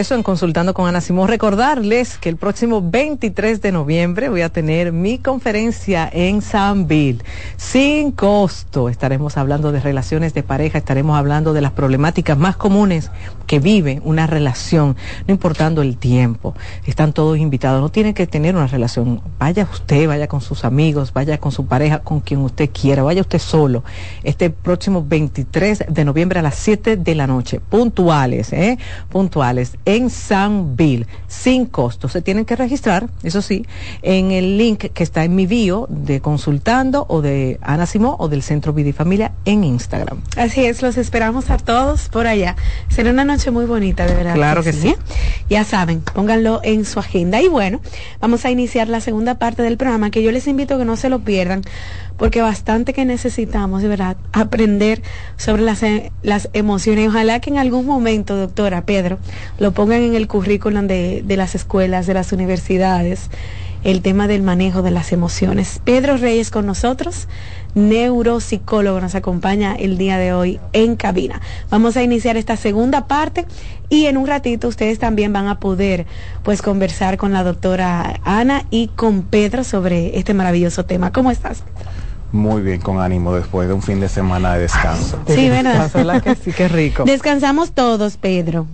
Regreso en Consultando con Ana Simón. Recordarles que el próximo 23 de noviembre voy a tener mi conferencia en Sanville. Sin costo. Estaremos hablando de relaciones de pareja, estaremos hablando de las problemáticas más comunes que vive una relación, no importando el tiempo. Están todos invitados. No tienen que tener una relación. Vaya usted, vaya con sus amigos, vaya con su pareja, con quien usted quiera, vaya usted solo. Este próximo 23 de noviembre a las 7 de la noche. Puntuales, ¿eh? Puntuales en Sanville, sin costo. Se tienen que registrar, eso sí, en el link que está en mi bio de Consultando o de Ana Simó o del Centro Vida y Familia en Instagram. Así es, los esperamos a todos por allá. Será una noche muy bonita, de verdad. Claro que, sí. ¿eh? Ya saben, pónganlo en su agenda. Y bueno, vamos a iniciar la segunda parte del programa que yo les invito a que no se lo pierdan porque bastante que necesitamos, de verdad, aprender sobre las, las emociones. Ojalá que en algún momento, doctora Pedro, lo pongan en el currículum de, de las escuelas, de las universidades, el tema del manejo de las emociones. Pedro Reyes con nosotros, neuropsicólogo, nos acompaña el día de hoy en cabina. Vamos a iniciar esta segunda parte y en un ratito ustedes también van a poder pues conversar con la doctora Ana y con Pedro sobre este maravilloso tema. ¿Cómo estás? Muy bien, con ánimo después de un fin de semana de descanso. Sí, ¿verdad? que sí, qué rico. Descansamos todos, Pedro.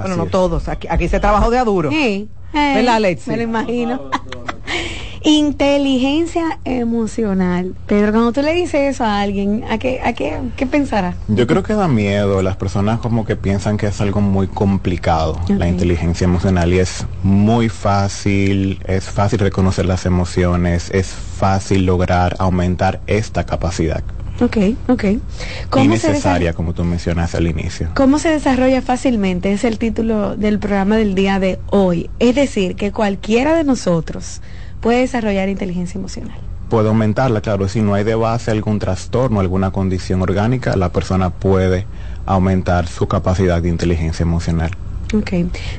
Bueno, no todos. Aquí, aquí se trabajó de a duro. Sí. ¿Verdad, Alexi? Me lo imagino. Inteligencia emocional. Pedro, cuando tú le dices eso a alguien, ¿a qué, a qué, qué pensará? Yo creo que da miedo. Las personas como que piensan que es algo muy complicado, la inteligencia emocional. Y es muy fácil, es fácil reconocer las emociones, es fácil lograr aumentar esta capacidad. Ok, ok. y necesaria, como tú mencionaste al inicio. ¿Cómo se desarrolla fácilmente? Es el título del programa del día de hoy. Es decir, que cualquiera de nosotros puede desarrollar inteligencia emocional. Puede aumentarla, claro. Si no hay de base algún trastorno, alguna condición orgánica, la persona puede aumentar su capacidad de inteligencia emocional. Ok.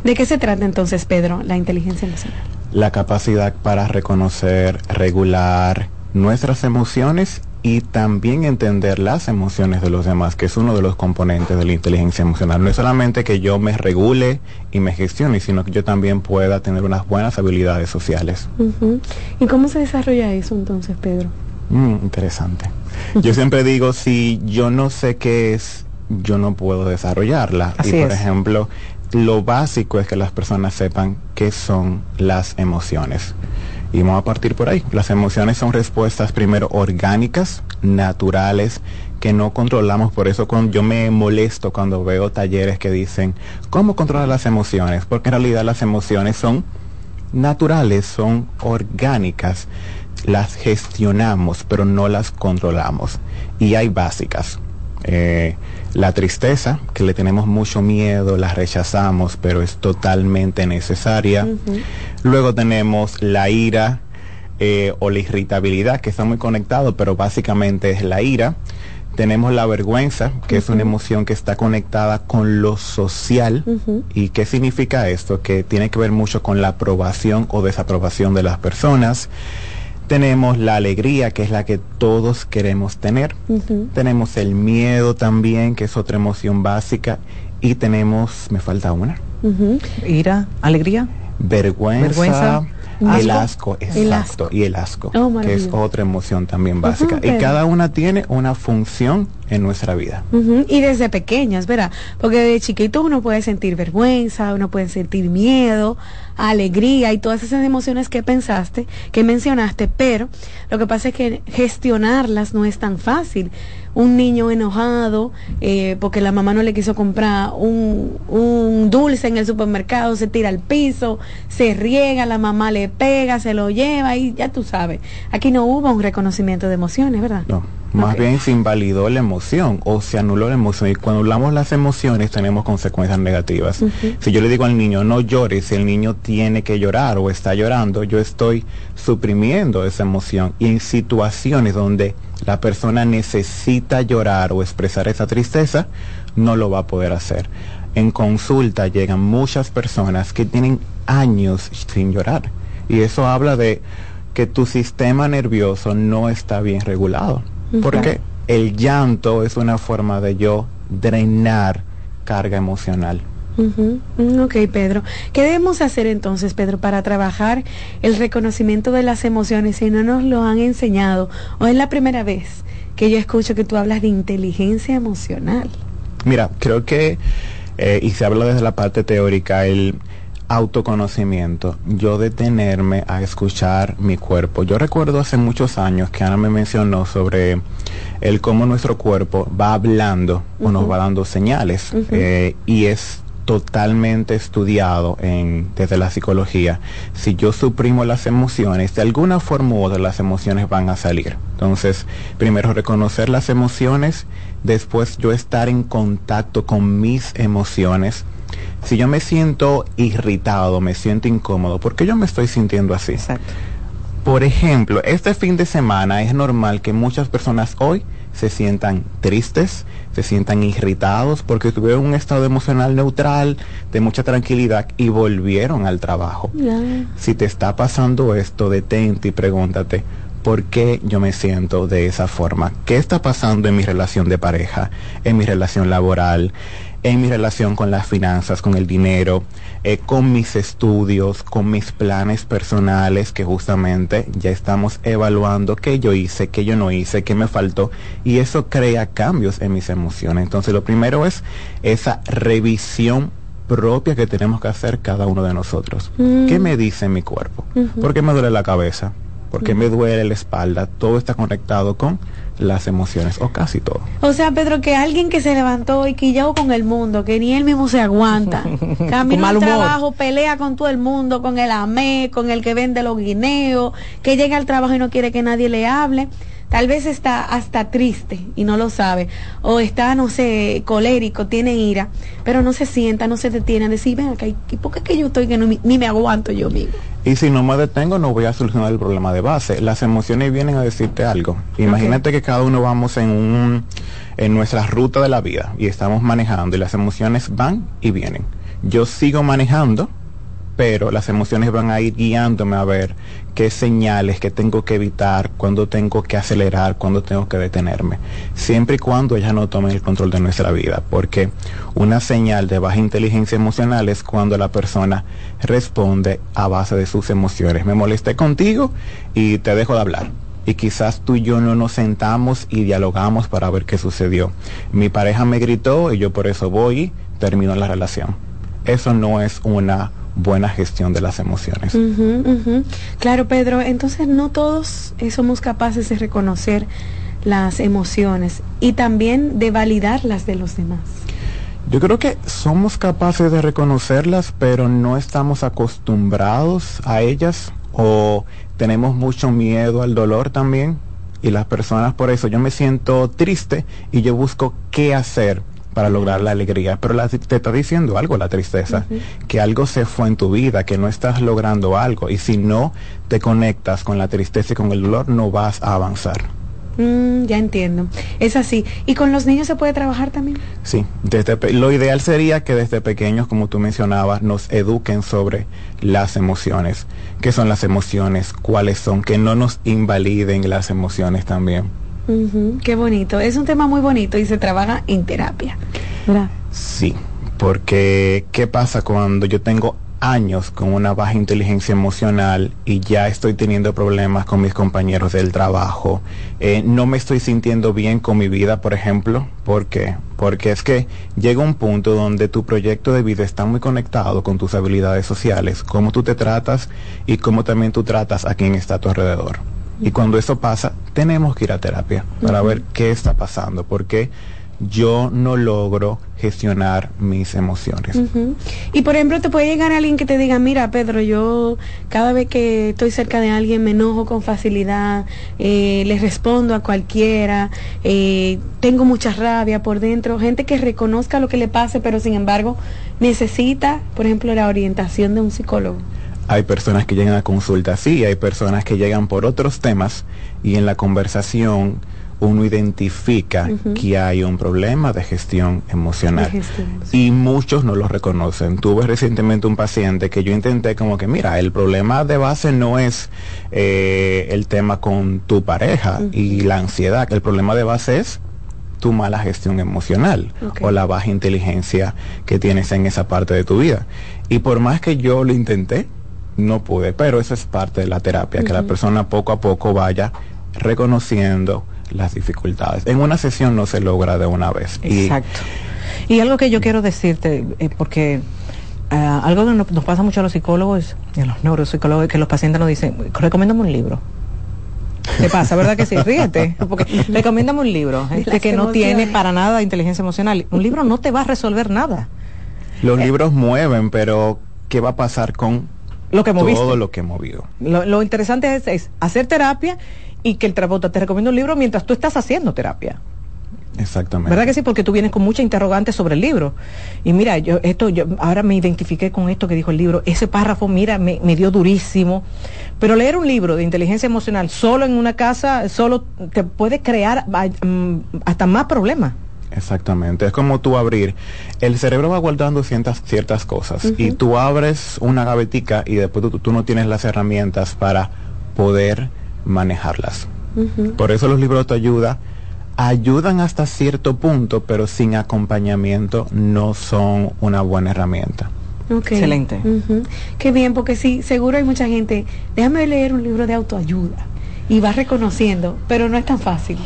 ¿De qué se trata entonces, Pedro, la inteligencia emocional? La capacidad para reconocer, regular nuestras emociones y también entender las emociones de los demás, que es uno de los componentes de la inteligencia emocional. No es solamente que yo me regule y me gestione, sino que yo también pueda tener unas buenas habilidades sociales. ¿Y cómo se desarrolla eso entonces, Pedro? Mm, interesante. Yo siempre digo, si yo no sé qué es, yo no puedo desarrollarla. Así y por es. ejemplo, lo básico es que las personas sepan qué son las emociones. Y vamos a partir por ahí. Las emociones son respuestas primero orgánicas, naturales, que no controlamos. Por eso yo me molesto cuando veo talleres que dicen, ¿cómo controlar las emociones? Porque en realidad las emociones son naturales, son orgánicas. Las gestionamos, pero no las controlamos. Y hay básicas. Eh, la tristeza, que le tenemos mucho miedo, la rechazamos, pero es totalmente necesaria. Luego tenemos la ira eh, o la irritabilidad, que están muy conectados, pero básicamente es la ira. Tenemos la vergüenza, que es una emoción que está conectada con lo social. ¿Y qué significa esto? Que tiene que ver mucho con la aprobación o desaprobación de las personas. Tenemos la alegría, que es la que todos queremos tener. Tenemos el miedo también, que es otra emoción básica. Y tenemos, me falta una, Ira, alegría. vergüenza, Vergüenza, el asco. asco, El exacto, y el asco, Oh, que es otra emoción también básica. Y cada una tiene una función en nuestra vida. Y desde pequeños, ¿verdad? Porque de chiquito uno puede sentir vergüenza, uno puede sentir miedo, alegría y todas esas emociones que pensaste, que mencionaste, pero lo que pasa es que gestionarlas no es tan fácil. Un niño enojado eh, porque la mamá no le quiso comprar un, un dulce en el supermercado, se tira al piso, se riega, la mamá le pega, se lo lleva y ya tú sabes. Aquí no hubo un reconocimiento de emociones, ¿verdad? No, más bien se invalidó la emoción o se anuló la emoción. Y cuando hablamos las emociones tenemos consecuencias negativas. Si yo le digo al niño no llores, si el niño tiene que llorar o está llorando, yo estoy suprimiendo esa emoción. Y en situaciones donde la persona necesita llorar o expresar esa tristeza, no lo va a poder hacer. En consulta llegan muchas personas que tienen años sin llorar. Y eso habla de que tu sistema nervioso no está bien regulado. Porque el llanto es una forma de yo drenar carga emocional. Mm, ok, Pedro. ¿Qué debemos hacer entonces, Pedro, para trabajar el reconocimiento de las emociones si no nos lo han enseñado? ¿O es la primera vez que yo escucho que tú hablas de inteligencia emocional? Mira, creo que, eh, y se habla desde la parte teórica, el autoconocimiento, yo detenerme a escuchar mi cuerpo. Yo recuerdo hace muchos años que Ana me mencionó sobre el cómo nuestro cuerpo va hablando o nos va dando señales eh, y es totalmente estudiado en, desde la psicología. Si yo suprimo las emociones, de alguna forma u otra las emociones van a salir. Entonces, primero reconocer las emociones, después yo estar en contacto con mis emociones. Si yo me siento irritado, me siento incómodo, ¿por qué yo me estoy sintiendo así? Exacto. Por ejemplo, este fin de semana es normal que muchas personas hoy se sientan tristes, se sientan irritados porque tuvieron un estado emocional neutral, de mucha tranquilidad y volvieron al trabajo. Si te está pasando esto, detente y pregúntate, ¿por qué yo me siento de esa forma? ¿Qué está pasando en mi relación de pareja, en mi relación laboral? En mi relación con las finanzas, con el dinero, eh, con mis estudios, con mis planes personales, que justamente ya estamos evaluando qué yo hice, qué yo no hice, qué me faltó, y eso crea cambios en mis emociones. Entonces lo primero es esa revisión propia que tenemos que hacer cada uno de nosotros. Mm. ¿Qué me dice mi cuerpo? ¿Por qué me duele la cabeza? ¿Por qué me duele la espalda? Todo está conectado con las emociones, o casi todo. O sea, Pedro, que alguien que se levantó y quillado con el mundo, que ni él mismo se aguanta, camina al trabajo, pelea con todo el mundo, con el AME, con el que vende los guineos, que llega al trabajo y no quiere que nadie le hable. Tal vez está hasta triste y no lo sabe. O está, no sé, colérico, tiene ira, pero no se sienta, no se detiene a decir, ven acá, ¿y por qué es que yo estoy que no, ni me aguanto yo mismo? Y si no me detengo, no voy a solucionar el problema de base. Las emociones vienen a decirte algo. Imagínate que cada uno vamos en un en nuestra ruta de la vida y estamos manejando y las emociones van y vienen. Yo sigo manejando, pero las emociones van a ir guiándome a ver qué señales que tengo que evitar, cuándo tengo que acelerar, cuándo tengo que detenerme, siempre y cuando ellas no tomen el control de nuestra vida, porque una señal de baja inteligencia emocional es cuando la persona responde a base de sus emociones. Me molesté contigo y te dejo de hablar. Y quizás tú y yo no nos sentamos y dialogamos para ver qué sucedió. Mi pareja me gritó y yo por eso voy y termino la relación. Eso no es una buena gestión de las emociones. Claro, Pedro, entonces no todos eh, somos capaces de reconocer las emociones y también de validarlas de los demás. Yo creo que somos capaces de reconocerlas, pero no estamos acostumbrados a ellas o tenemos mucho miedo al dolor también. Y las personas por eso, yo me siento triste y yo busco qué hacer para lograr la alegría. Pero la, te está diciendo algo la tristeza, que algo se fue en tu vida, que no estás logrando algo. Y si no te conectas con la tristeza y con el dolor, no vas a avanzar. Mm, ya entiendo. Es así. ¿Y con los niños se puede trabajar también? Sí, desde lo ideal sería que desde pequeños, como tú mencionabas, nos eduquen sobre las emociones. ¿Qué son las emociones? ¿Cuáles son? Que no nos invaliden las emociones también qué bonito. Es un tema muy bonito y se trabaja en terapia. ¿verdad? Sí, porque ¿qué pasa cuando yo tengo años con una baja inteligencia emocional y ya estoy teniendo problemas con mis compañeros del trabajo. Eh, no me estoy sintiendo bien con mi vida, por ejemplo. ¿Por qué? Porque es que llega un punto donde tu proyecto de vida está muy conectado con tus habilidades sociales, cómo tú te tratas y cómo también tú tratas a quien está a tu alrededor. Y cuando eso pasa, tenemos que ir a terapia para ver qué está pasando, porque yo no logro gestionar mis emociones. Y por ejemplo, te puede llegar alguien que te diga, mira, Pedro, yo cada vez que estoy cerca de alguien me enojo con facilidad, eh, le respondo a cualquiera, eh, tengo mucha rabia por dentro, gente que reconozca lo que le pase, pero sin embargo necesita, por ejemplo, la orientación de un psicólogo. Hay personas que llegan a consulta, sí, hay personas que llegan por otros temas y en la conversación uno identifica que hay un problema de gestión emocional. Y muchos no lo reconocen. Tuve recientemente un paciente que yo intenté como que, mira, el problema de base no es eh, el tema con tu pareja y la ansiedad, el problema de base es tu mala gestión emocional o la baja inteligencia que tienes en esa parte de tu vida. Y por más que yo lo intenté, no pude, pero eso es parte de la terapia, que la persona poco a poco vaya reconociendo las dificultades. En una sesión no se logra de una vez. Exacto. Y, algo que yo quiero decirte, eh, porque eh, algo que nos, pasa mucho a los psicólogos y a los neuropsicólogos, que los pacientes nos dicen, recomiéndame un libro. ¿Qué pasa? ¿Verdad que sí? Ríete. Porque recomiéndame un libro este que no tiene para nada inteligencia emocional. Un libro no te va a resolver nada. Los eh, libros mueven, pero ¿qué va a pasar con lo que todo lo que he movido? Lo, interesante es, hacer terapia y que el terapeuta te recomienda un libro mientras tú estás haciendo terapia. Exactamente. ¿Verdad que sí? Porque tú vienes con mucha interrogante sobre el libro. Y mira, yo esto yo ahora me identifiqué con esto que dijo el libro. Ese párrafo, mira, me, dio durísimo. Pero leer un libro de inteligencia emocional solo en una casa, solo te puede crear mm, hasta más problemas. Exactamente, es como tú abrir, el cerebro va guardando ciertas, ciertas cosas y tú abres una gavetica y después tú, no tienes las herramientas para poder manejarlas. Por eso los libros te ayudan ayudan hasta cierto punto, pero sin acompañamiento no son una buena herramienta. Excelente. Qué bien, porque sí, seguro hay mucha gente, déjame leer un libro de autoayuda y vas reconociendo, pero no es tan fácil.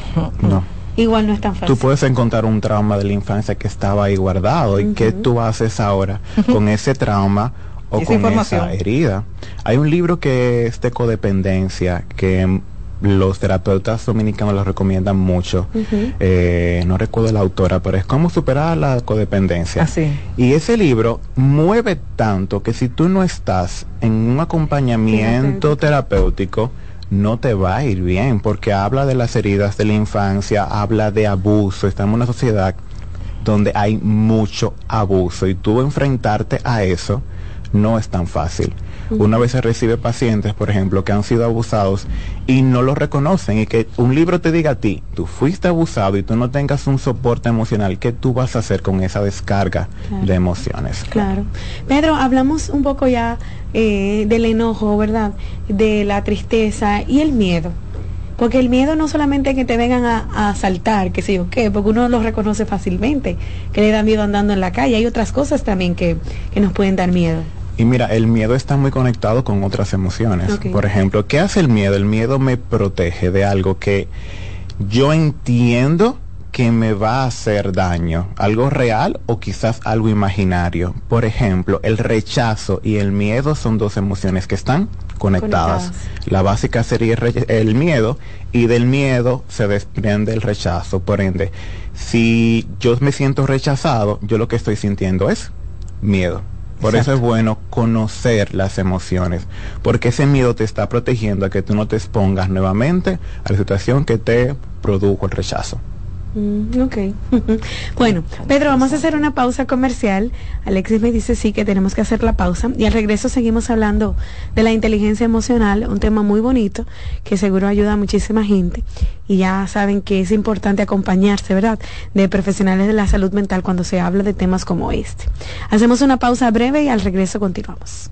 No. Igual no es tan fácil. Tú puedes encontrar un trauma de la infancia que estaba ahí guardado y qué tú haces ahora con ese trauma o con esa herida. Hay un libro que es de codependencia que los terapeutas dominicanos lo recomiendan mucho. Eh, no recuerdo la autora, pero es cómo superar la codependencia. Así. Ah, y ese libro mueve tanto que si tú no estás en un acompañamiento terapéutico, no te va a ir bien, porque habla de las heridas de la infancia, habla de abuso. Estamos en una sociedad donde hay mucho abuso y tú enfrentarte a eso no es tan fácil. Una vez se recibe pacientes, por ejemplo, que han sido abusados y no lo reconocen y que un libro te diga a ti, tú fuiste abusado y tú no tengas un soporte emocional, ¿qué tú vas a hacer con esa descarga de emociones? Claro. Pedro, hablamos un poco ya eh, del enojo, ¿verdad? De la tristeza y el miedo. Porque el miedo no solamente que te vengan a, asaltar, que sé yo qué, porque uno lo reconoce fácilmente, que le da miedo andando en la calle. Hay otras cosas también que, que nos pueden dar miedo. Y mira, el miedo está muy conectado con otras emociones. Por ejemplo, ¿qué hace el miedo? El miedo me protege de algo que yo entiendo que me va a hacer daño, algo real o quizás algo imaginario. Por ejemplo, el rechazo y el miedo son dos emociones que están conectadas. La básica sería el, miedo y del miedo se desprende el rechazo. Por ende, si yo me siento rechazado, yo lo que estoy sintiendo es miedo. Por eso es bueno conocer las emociones, porque ese miedo te está protegiendo a que tú no te expongas nuevamente a la situación que te produjo el rechazo. Mm, ok. bueno, Pedro, vamos a hacer una pausa comercial. Alexis me dice sí que tenemos que hacer la pausa y al regreso seguimos hablando de la inteligencia emocional, un tema muy bonito que seguro ayuda a muchísima gente y ya saben que es importante acompañarse, ¿verdad?, de profesionales de la salud mental cuando se habla de temas como este. Hacemos una pausa breve y al regreso continuamos.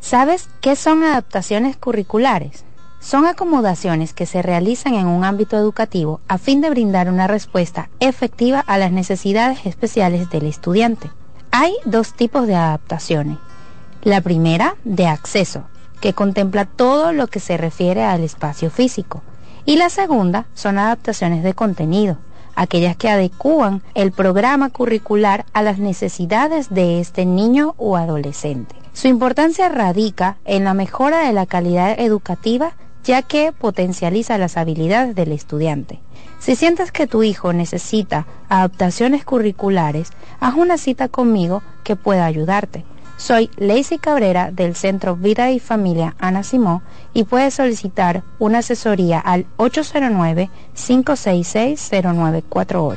¿Sabes qué son adaptaciones curriculares? Son acomodaciones que se realizan en un ámbito educativo a fin de brindar una respuesta efectiva a las necesidades especiales del estudiante. Hay dos tipos de adaptaciones. La primera, de acceso, que contempla todo lo que se refiere al espacio físico. Y la segunda son adaptaciones de contenido, aquellas que adecúan el programa curricular a las necesidades de este niño o adolescente. Su importancia radica en la mejora de la calidad educativa ya que potencializa las habilidades del estudiante. Si sientes que tu hijo necesita adaptaciones curriculares, haz una cita conmigo que pueda ayudarte. Soy Lacey Cabrera del Centro Vida y Familia Ana Simón y puedes solicitar una asesoría al 809-566-0948.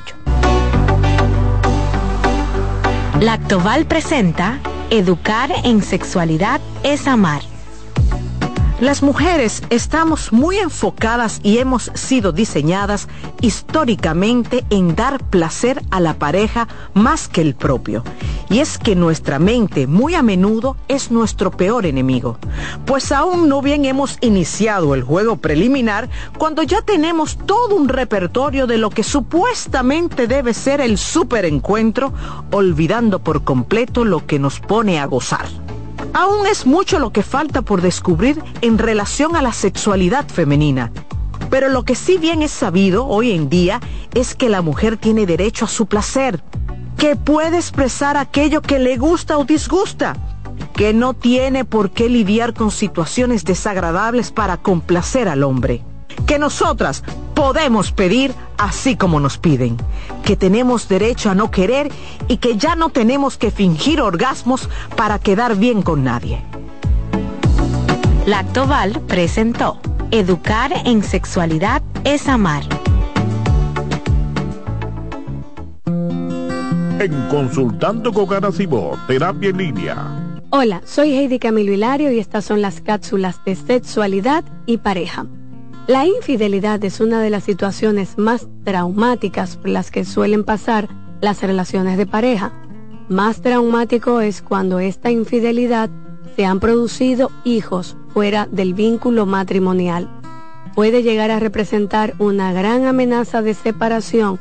Lactoval presenta Educar en Sexualidad es Amar las mujeres estamos muy enfocadas y hemos sido diseñadas históricamente en dar placer a la pareja más que el propio. Y es que nuestra mente muy a menudo es nuestro peor enemigo. Pues aún no bien hemos iniciado el juego preliminar cuando ya tenemos todo un repertorio de lo que supuestamente debe ser el superencuentro, olvidando por completo lo que nos pone a gozar. Aún es mucho lo que falta por descubrir en relación a la sexualidad femenina. Pero lo que sí bien es sabido hoy en día es que la mujer tiene derecho a su placer, que puede expresar aquello que le gusta o disgusta, que no tiene por qué lidiar con situaciones desagradables para complacer al hombre que nosotras podemos pedir así como nos piden, que tenemos derecho a no querer y que ya no tenemos que fingir orgasmos para quedar bien con nadie. Lactoval presentó Educar en sexualidad es amar. En Consultando con Garacimo, Terapia en Línea. Hola, soy Heidi Camilo Hilario y estas son las cápsulas de sexualidad y pareja. La infidelidad es una de las situaciones más traumáticas por las que suelen pasar las relaciones de pareja. Más traumático es cuando esta infidelidad se han producido hijos fuera del vínculo matrimonial. Puede llegar a representar una gran amenaza de separación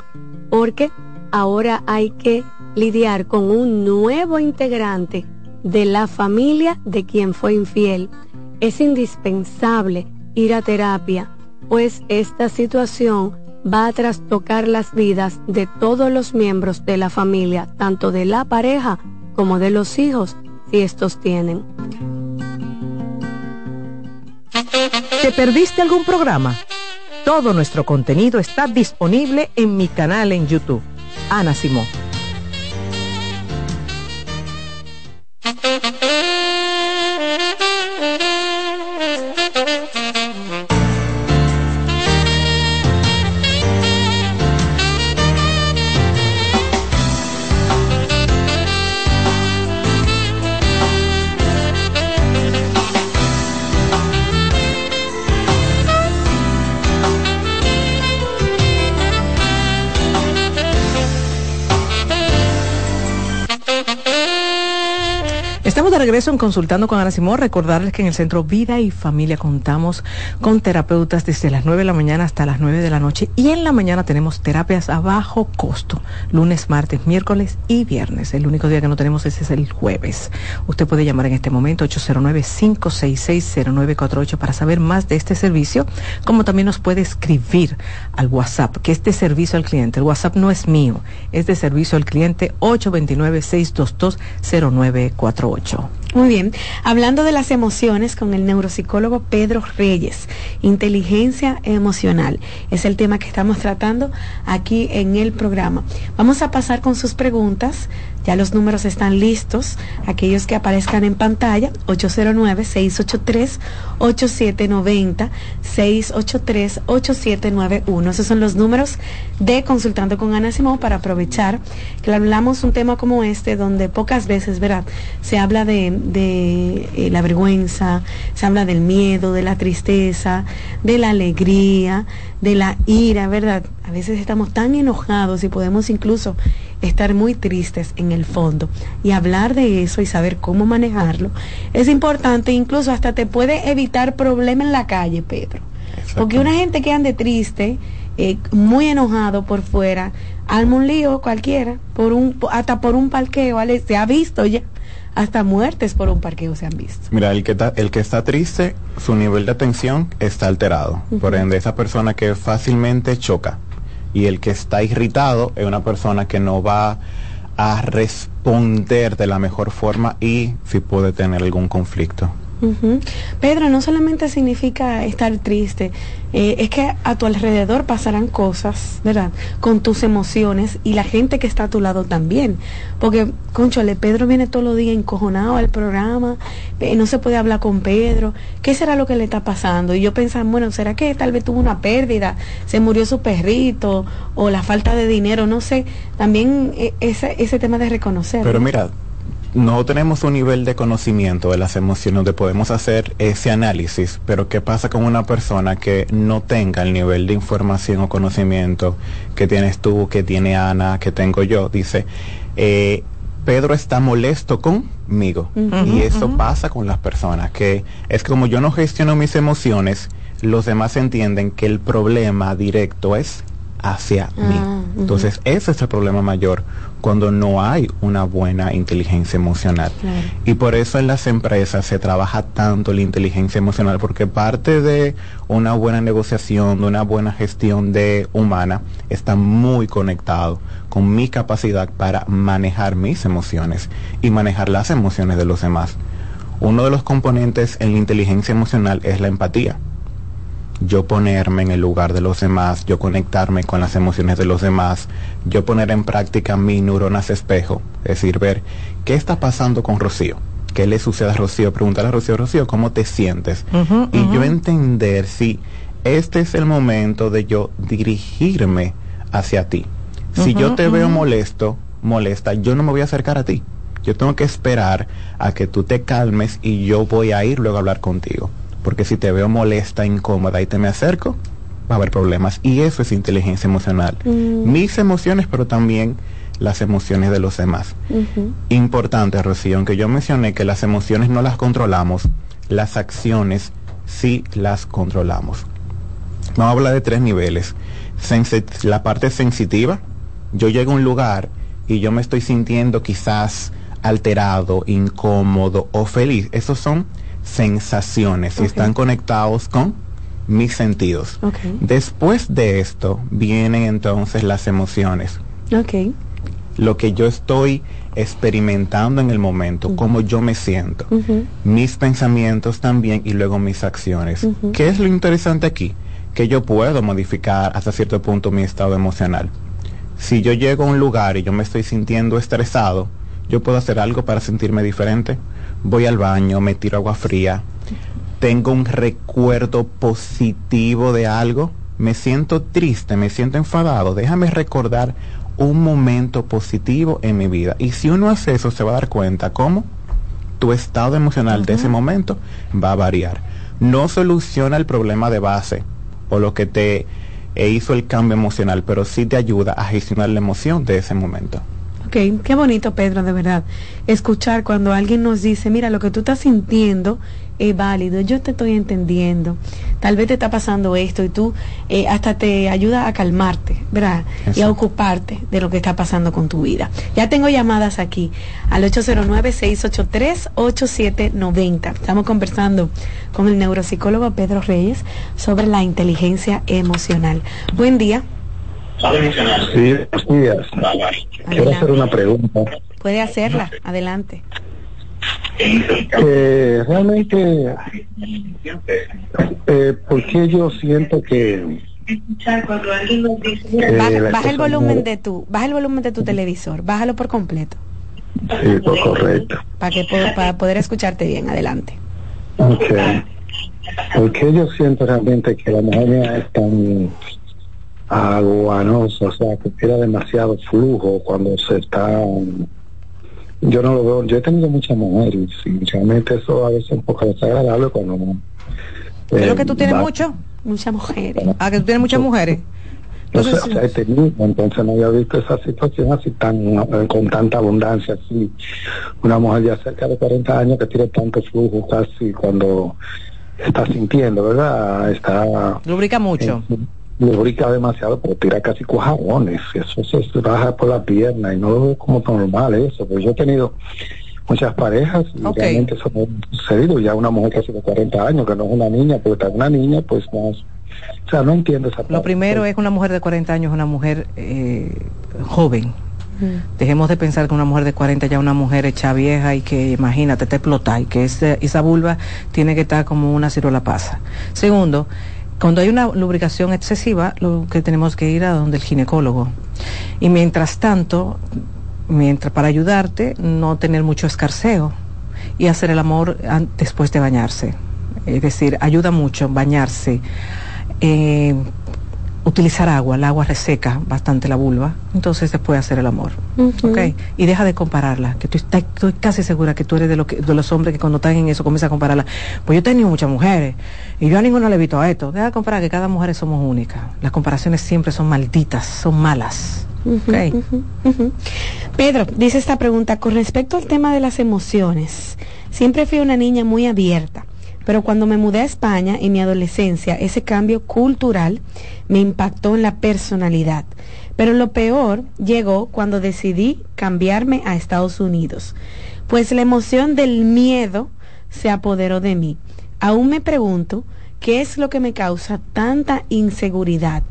porque ahora hay que lidiar con un nuevo integrante de la familia de quien fue infiel. Es indispensable ir a terapia, pues esta situación va a trastocar las vidas de todos los miembros de la familia, tanto de la pareja como de los hijos, si estos tienen. ¿Te perdiste algún programa? Todo nuestro contenido está disponible en mi canal en YouTube. Ana Simón. Regreso en Consultando con Ana Simón. Recordarles que en el Centro Vida y Familia contamos con terapeutas desde las 9 de la mañana hasta las 9 de la noche y en la mañana tenemos terapias a bajo costo, lunes, martes, miércoles y viernes. El único día que no tenemos ese es el jueves. Usted puede llamar en este momento 809-566-0948 para saber más de este servicio, como también nos puede escribir al WhatsApp, que es de servicio al cliente. El WhatsApp no es mío, es de servicio al cliente 829-622-0948. Muy bien, hablando de las emociones con el neuropsicólogo Pedro Reyes, inteligencia emocional, es el tema que estamos tratando aquí en el programa. Vamos a pasar con sus preguntas, ya los números están listos, aquellos que aparezcan en pantalla, 809-683-8790, 683-8791, esos son los números de Consultando con Ana Simón para aprovechar que hablamos un tema como este donde pocas veces, ¿verdad? Se habla de de eh, la vergüenza, se habla del miedo, de la tristeza, de la alegría, de la ira, ¿verdad? A veces estamos tan enojados y podemos incluso estar muy tristes en el fondo. Y hablar de eso y saber cómo manejarlo es importante, incluso hasta te puede evitar problemas en la calle, Pedro. Porque una gente que ande triste, eh, muy enojado por fuera, alma un lío cualquiera, por un, hasta por un parqueo, ¿vale? se ha visto ya hasta muertes por un parqueo se han visto. Mira, el que, el que está triste, su nivel de atención está alterado. Por ende, esa persona que fácilmente choca. Y el que está irritado es una persona que no va a responder de la mejor forma y si puede tener algún conflicto. Pedro, no solamente significa estar triste, eh, es que a tu alrededor pasarán cosas, ¿verdad? Con tus emociones y la gente que está a tu lado también. Porque, conchole, Pedro viene todos los días encojonado al programa, eh, no se puede hablar con Pedro. ¿Qué será lo que le está pasando? Y yo pensaba, bueno, ¿será que tal vez tuvo una pérdida? ¿Se murió su perrito? ¿O la falta de dinero? No sé. También eh, ese, ese tema de reconocer. Pero mira, no tenemos un nivel de conocimiento de las emociones donde podemos hacer ese análisis, pero ¿qué pasa con una persona que no tenga el nivel de información o conocimiento que tienes tú, que tiene Ana, que tengo yo? Dice, eh, Pedro está molesto conmigo. y eso pasa con las personas, que es como yo no gestiono mis emociones, los demás entienden que el problema directo es hacia mí. Ah, Entonces, ese es el problema mayor cuando no hay una buena inteligencia emocional. Y por eso en las empresas se trabaja tanto la inteligencia emocional, porque parte de una buena negociación, de una buena gestión de humana, está muy conectado con mi capacidad para manejar mis emociones y manejar las emociones de los demás. Uno de los componentes en la inteligencia emocional es la empatía yo ponerme en el lugar de los demás, yo conectarme con las emociones de los demás, yo poner en práctica mi neuronas espejo, es decir, ver qué está pasando con Rocío, qué le sucede a Rocío, preguntarle a Rocío, Rocío, ¿cómo te sientes? y yo entender si este es el momento de yo dirigirme hacia ti. Si yo te veo molesto, molesta, yo no me voy a acercar a ti. Yo tengo que esperar a que tú te calmes y yo voy a ir luego a hablar contigo porque si te veo molesta, incómoda y te me acerco, va a haber problemas. Y eso es inteligencia emocional. Mm. Mis emociones, pero también las emociones de los demás. Importante, Rocío, aunque yo mencioné que las emociones no las controlamos, las acciones sí las controlamos. Vamos a hablar de tres niveles. la parte sensitiva, yo llego a un lugar y yo me estoy sintiendo quizás alterado, incómodo o feliz. Esos son sensaciones y están conectados con mis sentidos. Después de esto vienen entonces las emociones. Lo que yo estoy experimentando en el momento, cómo yo me siento, mis pensamientos también y luego mis acciones. ¿Qué es lo interesante aquí? Que yo puedo modificar hasta cierto punto mi estado emocional. Si yo llego a un lugar y yo me estoy sintiendo estresado, yo puedo hacer algo para sentirme diferente voy al baño, me tiro agua fría, tengo un recuerdo positivo de algo, me siento triste, me siento enfadado, déjame recordar un momento positivo en mi vida. Y si uno hace eso, se va a dar cuenta cómo tu estado emocional de ese momento va a variar. No soluciona el problema de base o lo que te hizo el cambio emocional, pero sí te ayuda a gestionar la emoción de ese momento qué bonito, Pedro, de verdad. Escuchar cuando alguien nos dice, mira, lo que tú estás sintiendo es válido, yo te estoy entendiendo. Tal vez te está pasando esto y tú eh, hasta te ayuda a calmarte, ¿verdad? Y a ocuparte de lo que está pasando con tu vida. Ya tengo llamadas aquí al 809-683-8790. Estamos conversando con el neuropsicólogo Pedro Reyes sobre la inteligencia emocional. Buen día. Sí, buenos días. Quiero hacer una pregunta. Puede hacerla, adelante. Eh, realmente, eh, porque yo siento que baja, el volumen de tu baja el volumen de tu televisor. Bájalo por completo. Sí pues, correcto. Para que para poder escucharte bien. Adelante. Okay. porque yo siento realmente que la mujer es tan aguanoso, o sea, que tiene demasiado flujo cuando se está... Yo no lo veo, yo he tenido muchas mujeres y realmente eso a veces es un poco desagradable cuando... ¿Creo que tú tienes mucho? Muchas mujeres. Ah, que tú tienes muchas mujeres. Entonces, o sea, he tenido, entonces no había visto esa situación así tan con tanta abundancia así. Una mujer ya cerca de 40 años que tiene tanto flujo casi cuando está sintiendo, ¿verdad? Está... Lubrica mucho lubrica demasiado, pero tira casi cuajarones, eso se baja por la pierna y no lo veo como normal eso, pues yo he tenido muchas parejas y realmente eso no ha sucedido. Ya una mujer casi de 40 años, que no es una niña, porque está una niña, pues más. O sea, no entiendo esa parte. Lo primero es una mujer de 40 años, una mujer eh, joven. Mm. Dejemos de pensar que una mujer de 40 ya es una mujer hecha vieja y que, imagínate, te explota y que esa vulva tiene que estar como una ciruela pasa. Segundo, cuando hay una lubricación excesiva, lo que tenemos que ir a donde el ginecólogo. Y mientras tanto, mientras para ayudarte, no tener mucho escarceo y hacer el amor después de bañarse. Es decir, ayuda mucho bañarse. Eh, utilizar agua, el agua reseca bastante la vulva, entonces después hacer el amor. Y deja de compararla, que tú estás, estoy casi segura que tú eres de, lo que, de los hombres que cuando están en eso comienzan a compararla. Pues yo he tenido muchas mujeres y yo a ninguno le he visto a esto. Deja de comparar que cada mujer somos únicas. Las comparaciones siempre son malditas, son malas. Pedro, dice esta pregunta, con respecto al tema de las emociones, siempre fui una niña muy abierta pero cuando me mudé a España en mi adolescencia, ese cambio cultural me impactó en la personalidad. Pero lo peor llegó cuando decidí cambiarme a Estados Unidos, pues la emoción del miedo se apoderó de mí. Aún me pregunto qué es lo que me causa tanta inseguridad.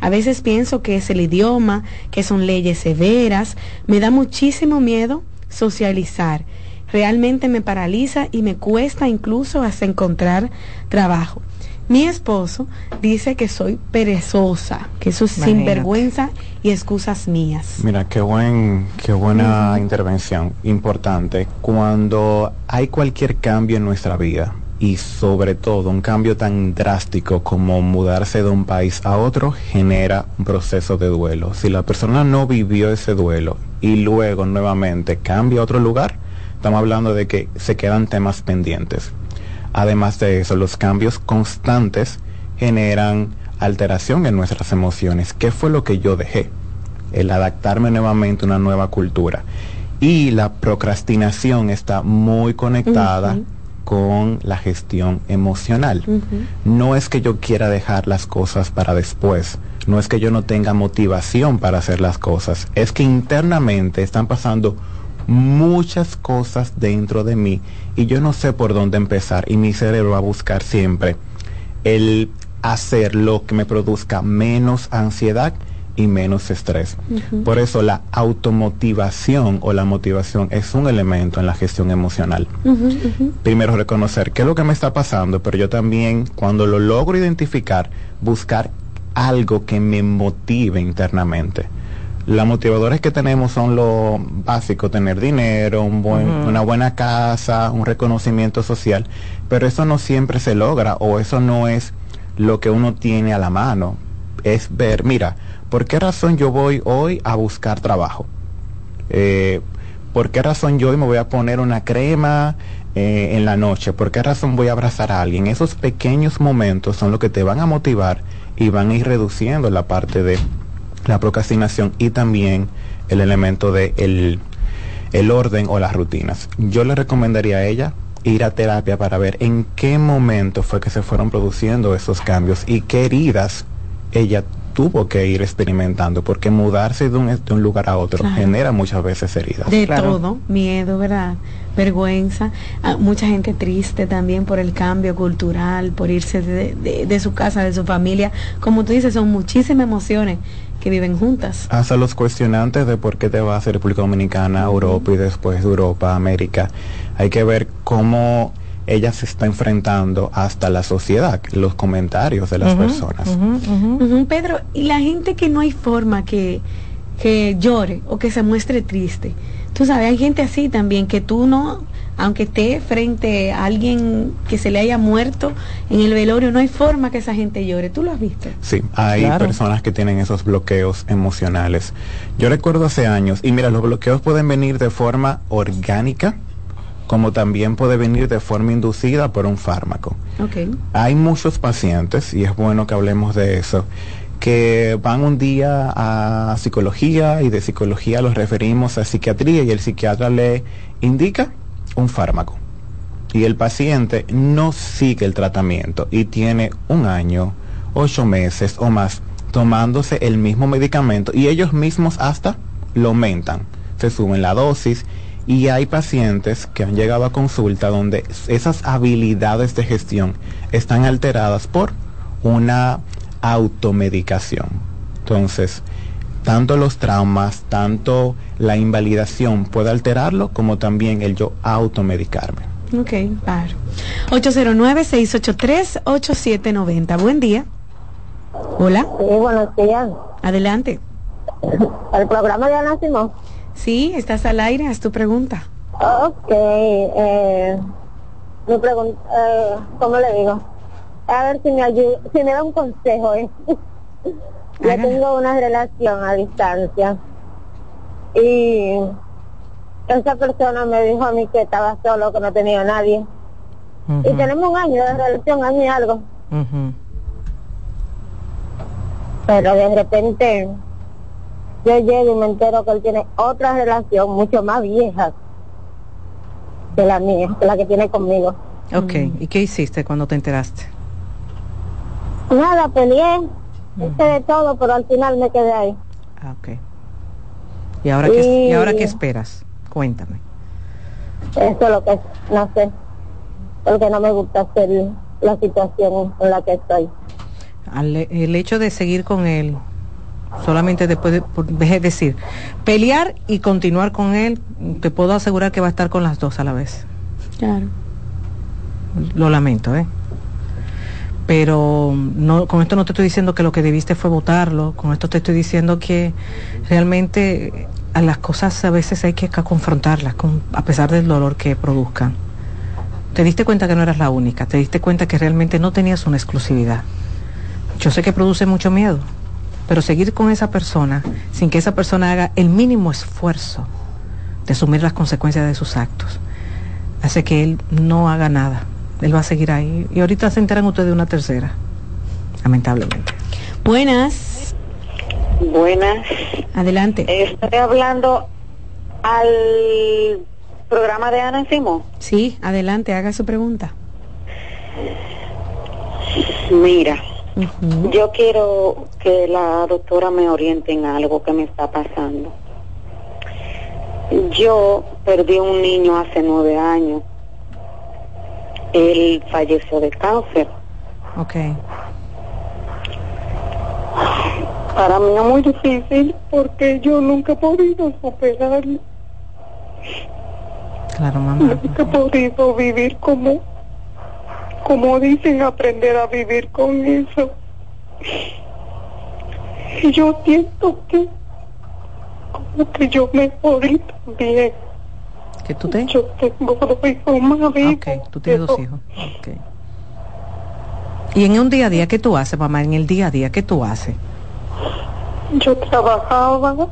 A veces pienso que es el idioma, que son leyes severas. Me da muchísimo miedo socializar realmente me paraliza y me cuesta incluso hasta encontrar trabajo. Mi esposo dice que soy perezosa, que eso es sinvergüenza y excusas mías. Mira, qué buen, qué buena intervención, importante. Cuando hay cualquier cambio en nuestra vida y sobre todo un cambio tan drástico como mudarse de un país a otro genera un proceso de duelo. Si la persona no vivió ese duelo y luego nuevamente cambia a otro lugar, estamos hablando de que se quedan temas pendientes. Además de eso, los cambios constantes generan alteración en nuestras emociones. ¿Qué fue lo que yo dejé? El adaptarme nuevamente a una nueva cultura. Y la procrastinación está muy conectada con la gestión emocional. No es que yo quiera dejar las cosas para después, no es que yo no tenga motivación para hacer las cosas, es que internamente están pasando muchas cosas dentro de mí y yo no sé por dónde empezar y mi cerebro va a buscar siempre el hacer lo que me produzca menos ansiedad y menos estrés. Por eso la automotivación o la motivación es un elemento en la gestión emocional. Primero reconocer qué es lo que me está pasando, pero yo también cuando lo logro identificar, buscar algo que me motive internamente. Las motivadoras que tenemos son lo básico, tener dinero, un buen, una buena casa, un reconocimiento social, pero eso no siempre se logra o eso no es lo que uno tiene a la mano. Es ver, mira, ¿por qué razón yo voy hoy a buscar trabajo? Eh, ¿Por qué razón yo hoy me voy a poner una crema eh, en la noche? ¿Por qué razón voy a abrazar a alguien? Esos pequeños momentos son los que te van a motivar y van a ir reduciendo la parte de la procrastinación y también el elemento de el, orden o las rutinas. Yo le recomendaría a ella ir a terapia para ver en qué momento fue que se fueron produciendo esos cambios y qué heridas ella tuvo que ir experimentando, porque mudarse de un, de un lugar a otro genera muchas veces heridas. De todo, miedo, ¿verdad? Vergüenza, ah, mucha gente triste también por el cambio cultural, por irse de, de su casa, de su familia. Como tú dices, son muchísimas emociones que viven juntas. Hasta los cuestionantes de por qué te vas a República Dominicana, Europa y después de Europa, América. Hay que ver cómo ella se está enfrentando hasta la sociedad, los comentarios de las personas. Pedro, y la gente que no hay forma que, que llore o que se muestre triste. Tú sabes, hay gente así también que tú no aunque esté frente a alguien que se le haya muerto en el velorio, no hay forma que esa gente llore. ¿Tú lo has visto? Sí, hay personas que tienen esos bloqueos emocionales. Yo recuerdo hace años, y mira, los bloqueos pueden venir de forma orgánica, como también puede venir de forma inducida por un fármaco. Okay. Hay muchos pacientes, y es bueno que hablemos de eso, que van un día a psicología y de psicología los referimos a psiquiatría y el psiquiatra le indica un fármaco y el paciente no sigue el tratamiento y tiene un año, ocho meses o más tomándose el mismo medicamento y ellos mismos hasta lo aumentan, se suben la dosis Y hay pacientes que han llegado a consulta donde esas habilidades de gestión están alteradas por una automedicación. Entonces, tanto los traumas, tanto la invalidación puede alterarlo como también el yo automedicarme. Ok, claro. 809-683-8790. Buen día. Hola. Sí, buenos días. Adelante. ¿El programa de Ana Simón? Sí, estás al aire, haz tu pregunta. Ok, eh, mi pregunta, eh, ¿cómo le digo? A ver si me ayuda, si me da un consejo. ¿eh? Yo tengo una relación a distancia y esa persona me dijo a mí que estaba solo, que no tenía nadie. Y tenemos un año de relación, año y algo. Pero de repente yo llego y me entero que él tiene otra relación mucho más vieja que la mía, que la que tiene conmigo. Ok, ¿y qué hiciste cuando te enteraste? Nada, peleé, hice de todo, pero al final me quedé ahí. Ah, ok. ¿Y ahora, Qué, ¿y ahora qué esperas? Cuéntame. Eso es lo que no sé, porque no me gusta hacer la situación en la que estoy. el hecho de seguir con él, solamente después de, es decir, pelear y continuar con él, te puedo asegurar que va a estar con las dos a la vez. Claro. Lo lamento, ¿eh? Pero no, con esto no te estoy diciendo que lo que debiste fue votarlo, con esto te estoy diciendo que realmente a las cosas a veces hay que confrontarlas, con, a pesar del dolor que produzcan. Te diste cuenta que no eras la única, te diste cuenta que realmente no tenías una exclusividad. Yo sé que produce mucho miedo, pero seguir con esa persona sin que esa persona haga el mínimo esfuerzo de asumir las consecuencias de sus actos, hace que él no haga nada. Él va a seguir ahí. Y ahorita se enteran ustedes de una tercera, lamentablemente. Buenas. Buenas. Adelante. Estoy hablando al programa de Ana Simón. Sí, adelante, haga su pregunta. Mira, yo quiero que la doctora me oriente en algo que me está pasando. Yo perdí un niño hace nueve años. Él falleció de cáncer. Ok. Para mí es muy difícil porque yo nunca he podido superarlo. Claro, mamá. Nunca he podido vivir como como dicen, aprender a vivir con eso. Y yo siento que como que yo me morí también. ¿Que tú te? Yo tengo dos hijos más Ok, tú tienes dos hijos. Okay. ¿Y en un día a día qué tú haces, mamá? En el día a día, ¿qué tú haces? Yo trabajaba,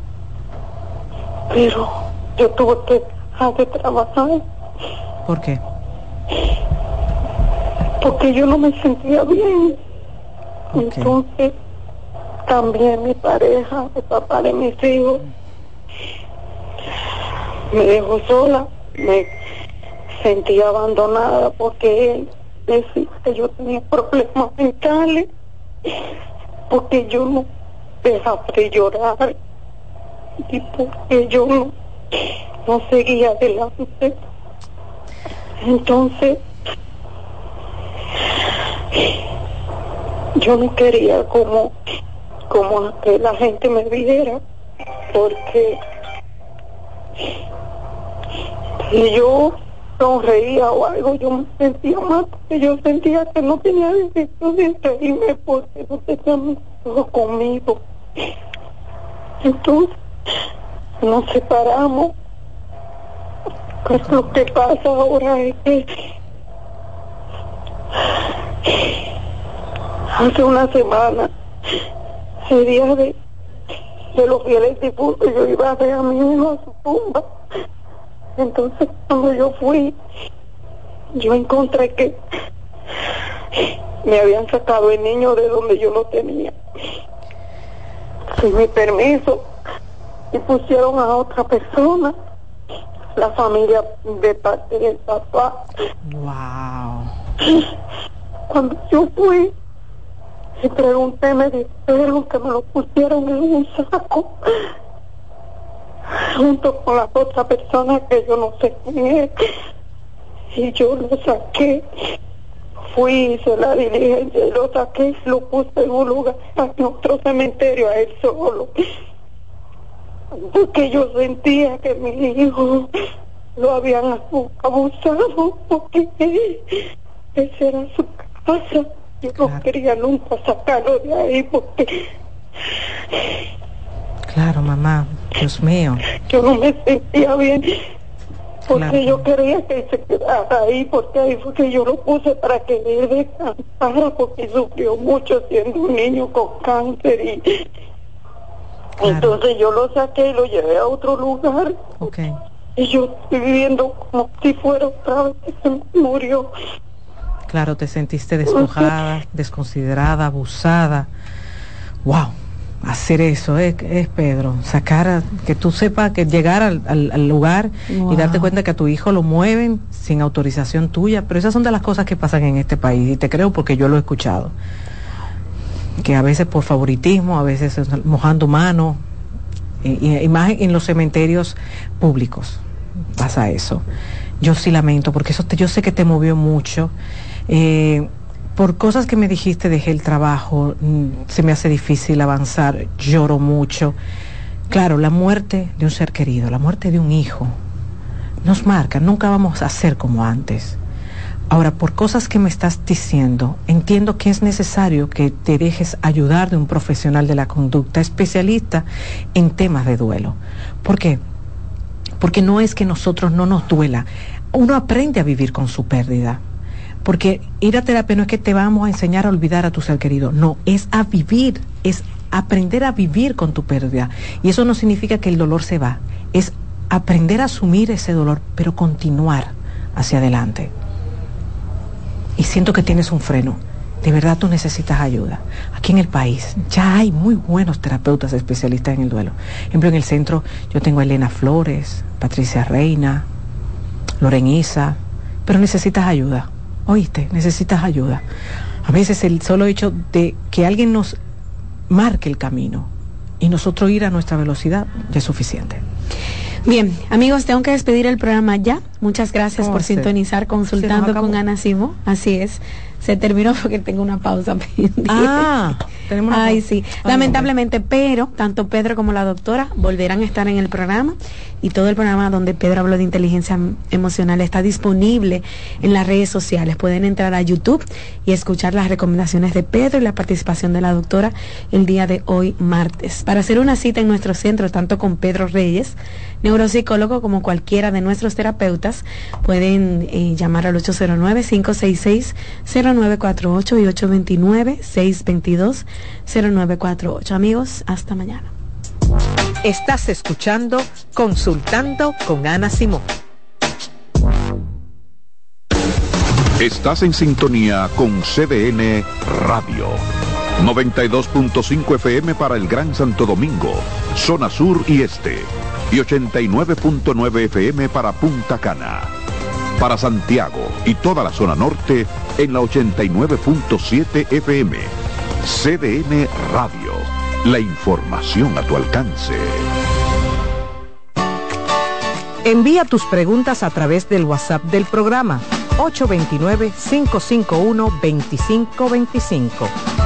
pero yo tuve que dejar de trabajar. ¿Por qué? porque yo no me sentía bien. Entonces, también mi pareja, el papá de mis hijos, me dejó sola, me sentía abandonada porque él decía que yo tenía problemas mentales, porque yo no dejaba de llorar y porque yo no, no seguía adelante. Entonces, yo no quería como como que la gente me viera porque si yo sonreía o algo yo me sentía mal porque yo sentía que no tenía derecho de reírme porque no tenían todo conmigo. Entonces nos separamos. Pues lo que pasa ahora es que hace una semana, el día de, de los fieles difuntos, yo iba a ver a mi hijo a su tumba. Entonces, cuando yo fui, yo encontré que me habían sacado el niño de donde yo lo tenía. Sin mi permiso, y pusieron a otra persona, la familia de parte del papá. Wow. Cuando yo fui y pregunté, me dijeron que me lo pusieron en un saco. junto con la otra persona que yo no sé quién es. Y yo lo saqué, fui, hice la diligencia lo saqué lo puse en un lugar, en otro cementerio, a él solo. Porque yo sentía que mi hijo lo habían abusado, porque esa era su casa. Yo no quería nunca sacarlo de ahí porque Claro, mamá, Dios mío. Yo no me sentía bien porque yo quería que se quedara ahí, porque ahí fue que yo lo puse para que él descansara, porque sufrió mucho siendo un niño con cáncer y entonces yo lo saqué y lo llevé a otro lugar. Okay. Y yo estoy viviendo como si fuera otra vez que se murió. Claro, te sentiste despojada, desconsiderada, abusada. Wow hacer eso, es, Pedro, sacar, que tú sepas que llegar al, lugar y darte cuenta que a tu hijo lo mueven sin autorización tuya, pero esas son de las cosas que pasan en este país y te creo porque yo lo he escuchado. Que a veces por favoritismo, a veces mojando manos, y, más en los cementerios públicos pasa eso. Yo sí lamento porque eso yo sé que te movió mucho. Eh, por cosas que me dijiste dejé el trabajo, mm, se me hace difícil avanzar, lloro mucho. Claro, la muerte de un ser querido, la muerte de un hijo, nos marca, nunca vamos a ser como antes. Ahora, por cosas que me estás diciendo, entiendo que es necesario que te dejes ayudar de un profesional de la conducta, especialista en temas de duelo. ¿Por qué? Porque no es que nosotros no nos duela, uno aprende a vivir con su pérdida porque ir a terapia no es que te vamos a enseñar a olvidar a tu ser querido, no, es a vivir, es aprender a vivir con tu pérdida. Y eso no significa que el dolor se va, es aprender a asumir ese dolor, pero continuar hacia adelante. Y siento que tienes un freno. De verdad tú necesitas ayuda. Aquí en el país ya hay muy buenos terapeutas especialistas en el duelo. Por ejemplo, en el centro yo tengo a Elena Flores, Patricia Reina, Loreniza, pero necesitas ayuda oíste, necesitas ayuda. A veces el solo hecho de que alguien nos marque el camino y nosotros ir a nuestra velocidad ya es suficiente. Bien, amigos, tengo que despedir el programa ya. Muchas gracias por sintonizar consultando con Ana Simo. Así es se terminó porque tengo una pausa pendiente. Ah, tenemos una Ay, sí. Lamentablemente, pero tanto Pedro como la doctora volverán a estar en el programa y todo el programa donde Pedro habló de inteligencia emocional está disponible en las redes sociales. Pueden entrar a YouTube y escuchar las recomendaciones de Pedro y la participación de la doctora el día de hoy, martes. Para hacer una cita en nuestro centro, tanto con Pedro Reyes, neuropsicólogo, como cualquiera de nuestros terapeutas, pueden eh, llamar al 809 566 0948 y 829-622-0948. Amigos, hasta mañana. Estás escuchando Consultando con Ana Simón. Estás en sintonía con CDN Radio. 92.5 FM para el Gran Santo Domingo, zona sur y este. Y 89.9 FM para Punta Cana para Santiago y toda la zona norte en la 89.7 FM. CDN Radio. La información a tu alcance. Envía tus preguntas a través del WhatsApp del programa 829-551-2525.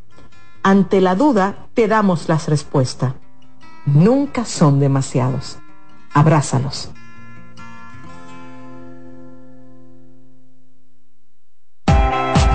Ante la duda, te damos las respuestas. nunca son demasiados. Abrázalos.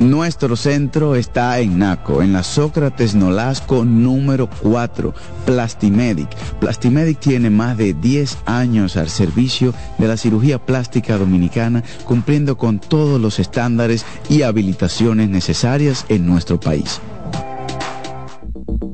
Nuestro centro está en Naco, en la Sócrates Nolasco número 4, Plastimedic. Plastimedic tiene más de 10 años al servicio de la cirugía plástica dominicana, cumpliendo con todos los estándares y habilitaciones necesarias en nuestro país.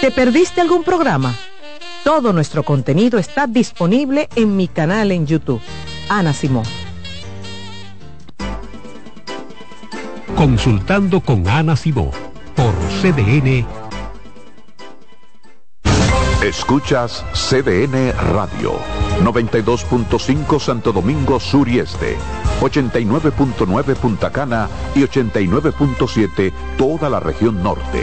¿Te perdiste algún programa? Todo nuestro contenido está disponible en mi canal en YouTube. Ana Simón. Consultando con Ana Simón por CDN. Escuchas CDN Radio, 92.5 Santo Domingo Sur y Este, 89.9 Punta Cana y 89.7 toda la región norte.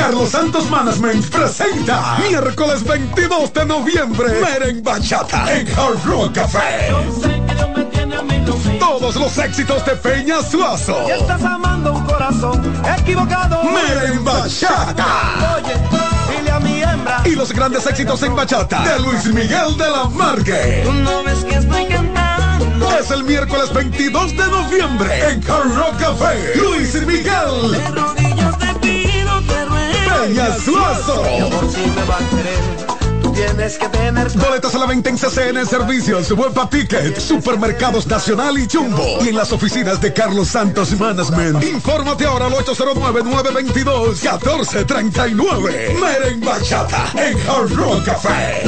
Carlos Santos Management presenta miércoles 22 de noviembre Meren Bachata en Hard Rock Café. Todos los éxitos de Peña Suazo. Y estás amando un corazón equivocado. Meren Bachata. Oye, dile a mi hembra. Y los grandes éxitos en bachata de Luis Miguel de la Marque. No ves que estoy cantando es el miércoles 22 de noviembre en Hard Rock Café. Luis Miguel. Peña Suazo. Tienes que tener boletas a la venta en CCN Servicios, Huepa Ticket, Supermercados Nacional y Jumbo y en las oficinas de Carlos Santos Management. Infórmate ahora al 809-922-1439. Meren Bachata en Hard Rock Café.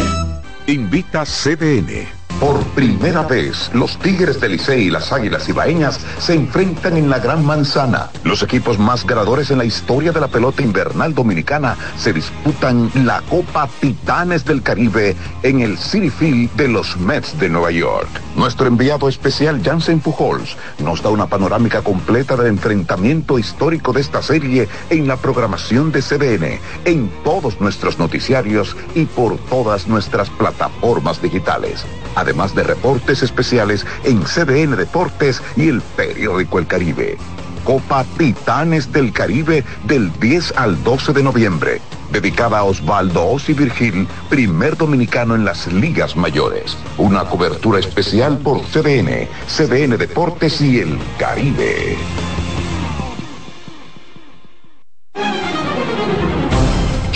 Invita CDN. Por primera vez, los Tigres del Licey y las Águilas Ibaeñas se enfrentan en la Gran Manzana. Los equipos más ganadores en la historia de la pelota invernal dominicana se disputan la Copa Titanes del Caribe en el City Field de los Mets de Nueva York. Nuestro enviado especial Jansen Pujols nos da una panorámica completa del enfrentamiento histórico de esta serie en la programación de CDN, en todos nuestros noticiarios y por todas nuestras plataformas digitales de reportes especiales en CDN Deportes y el periódico El Caribe. Copa Titanes del Caribe del 10 al 12 de noviembre, dedicada a Osvaldo Osi Virgil, primer dominicano en las ligas mayores. Una cobertura especial por CDN, CDN Deportes y El Caribe.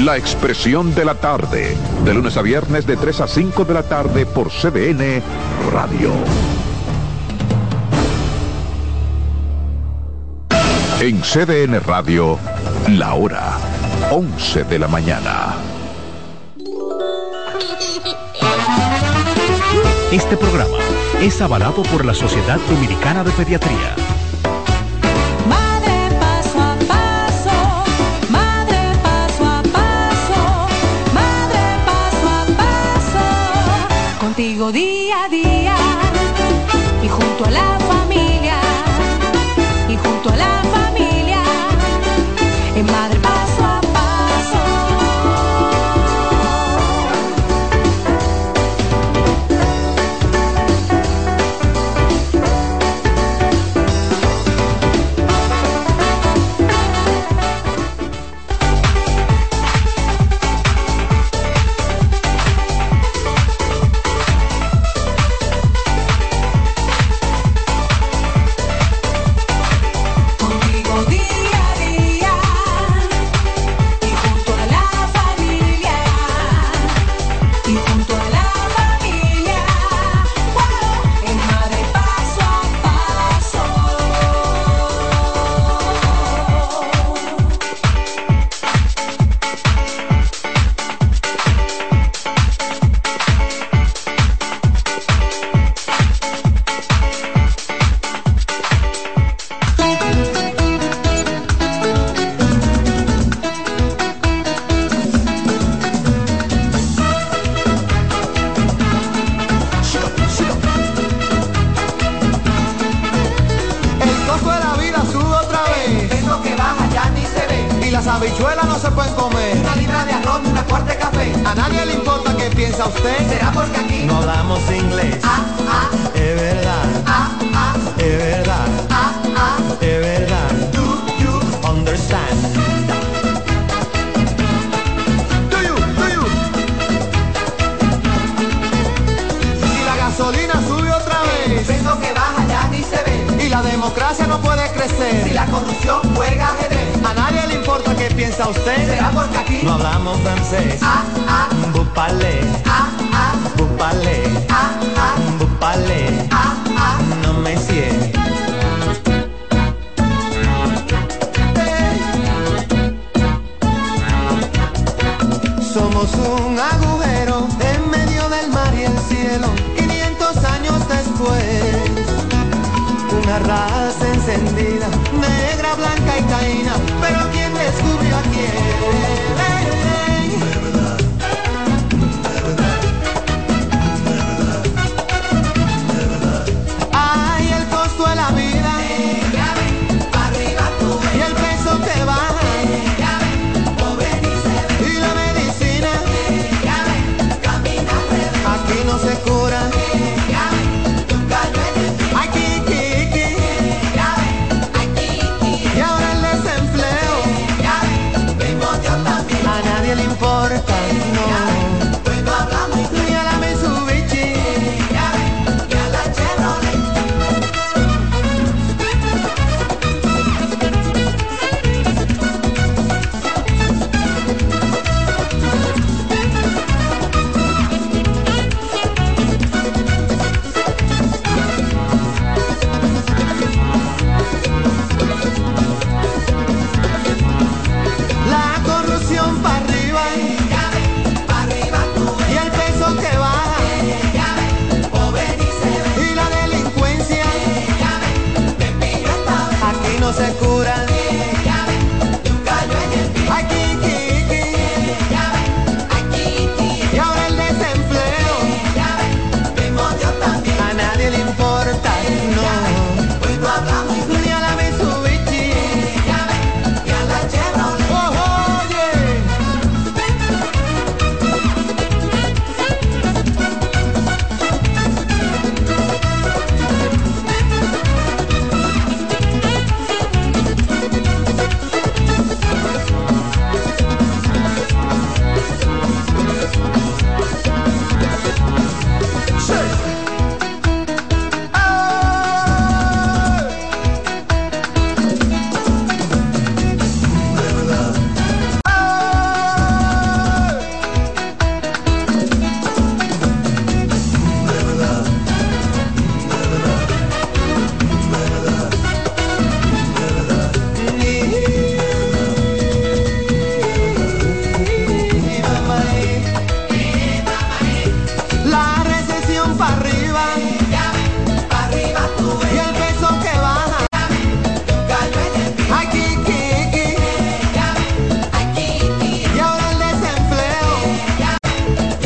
La expresión de la tarde, de lunes a viernes de 3 a 5 de la tarde por CDN Radio. En CDN Radio, la hora 11 de la mañana. Este programa es avalado por la Sociedad Dominicana de Pediatría. Día a día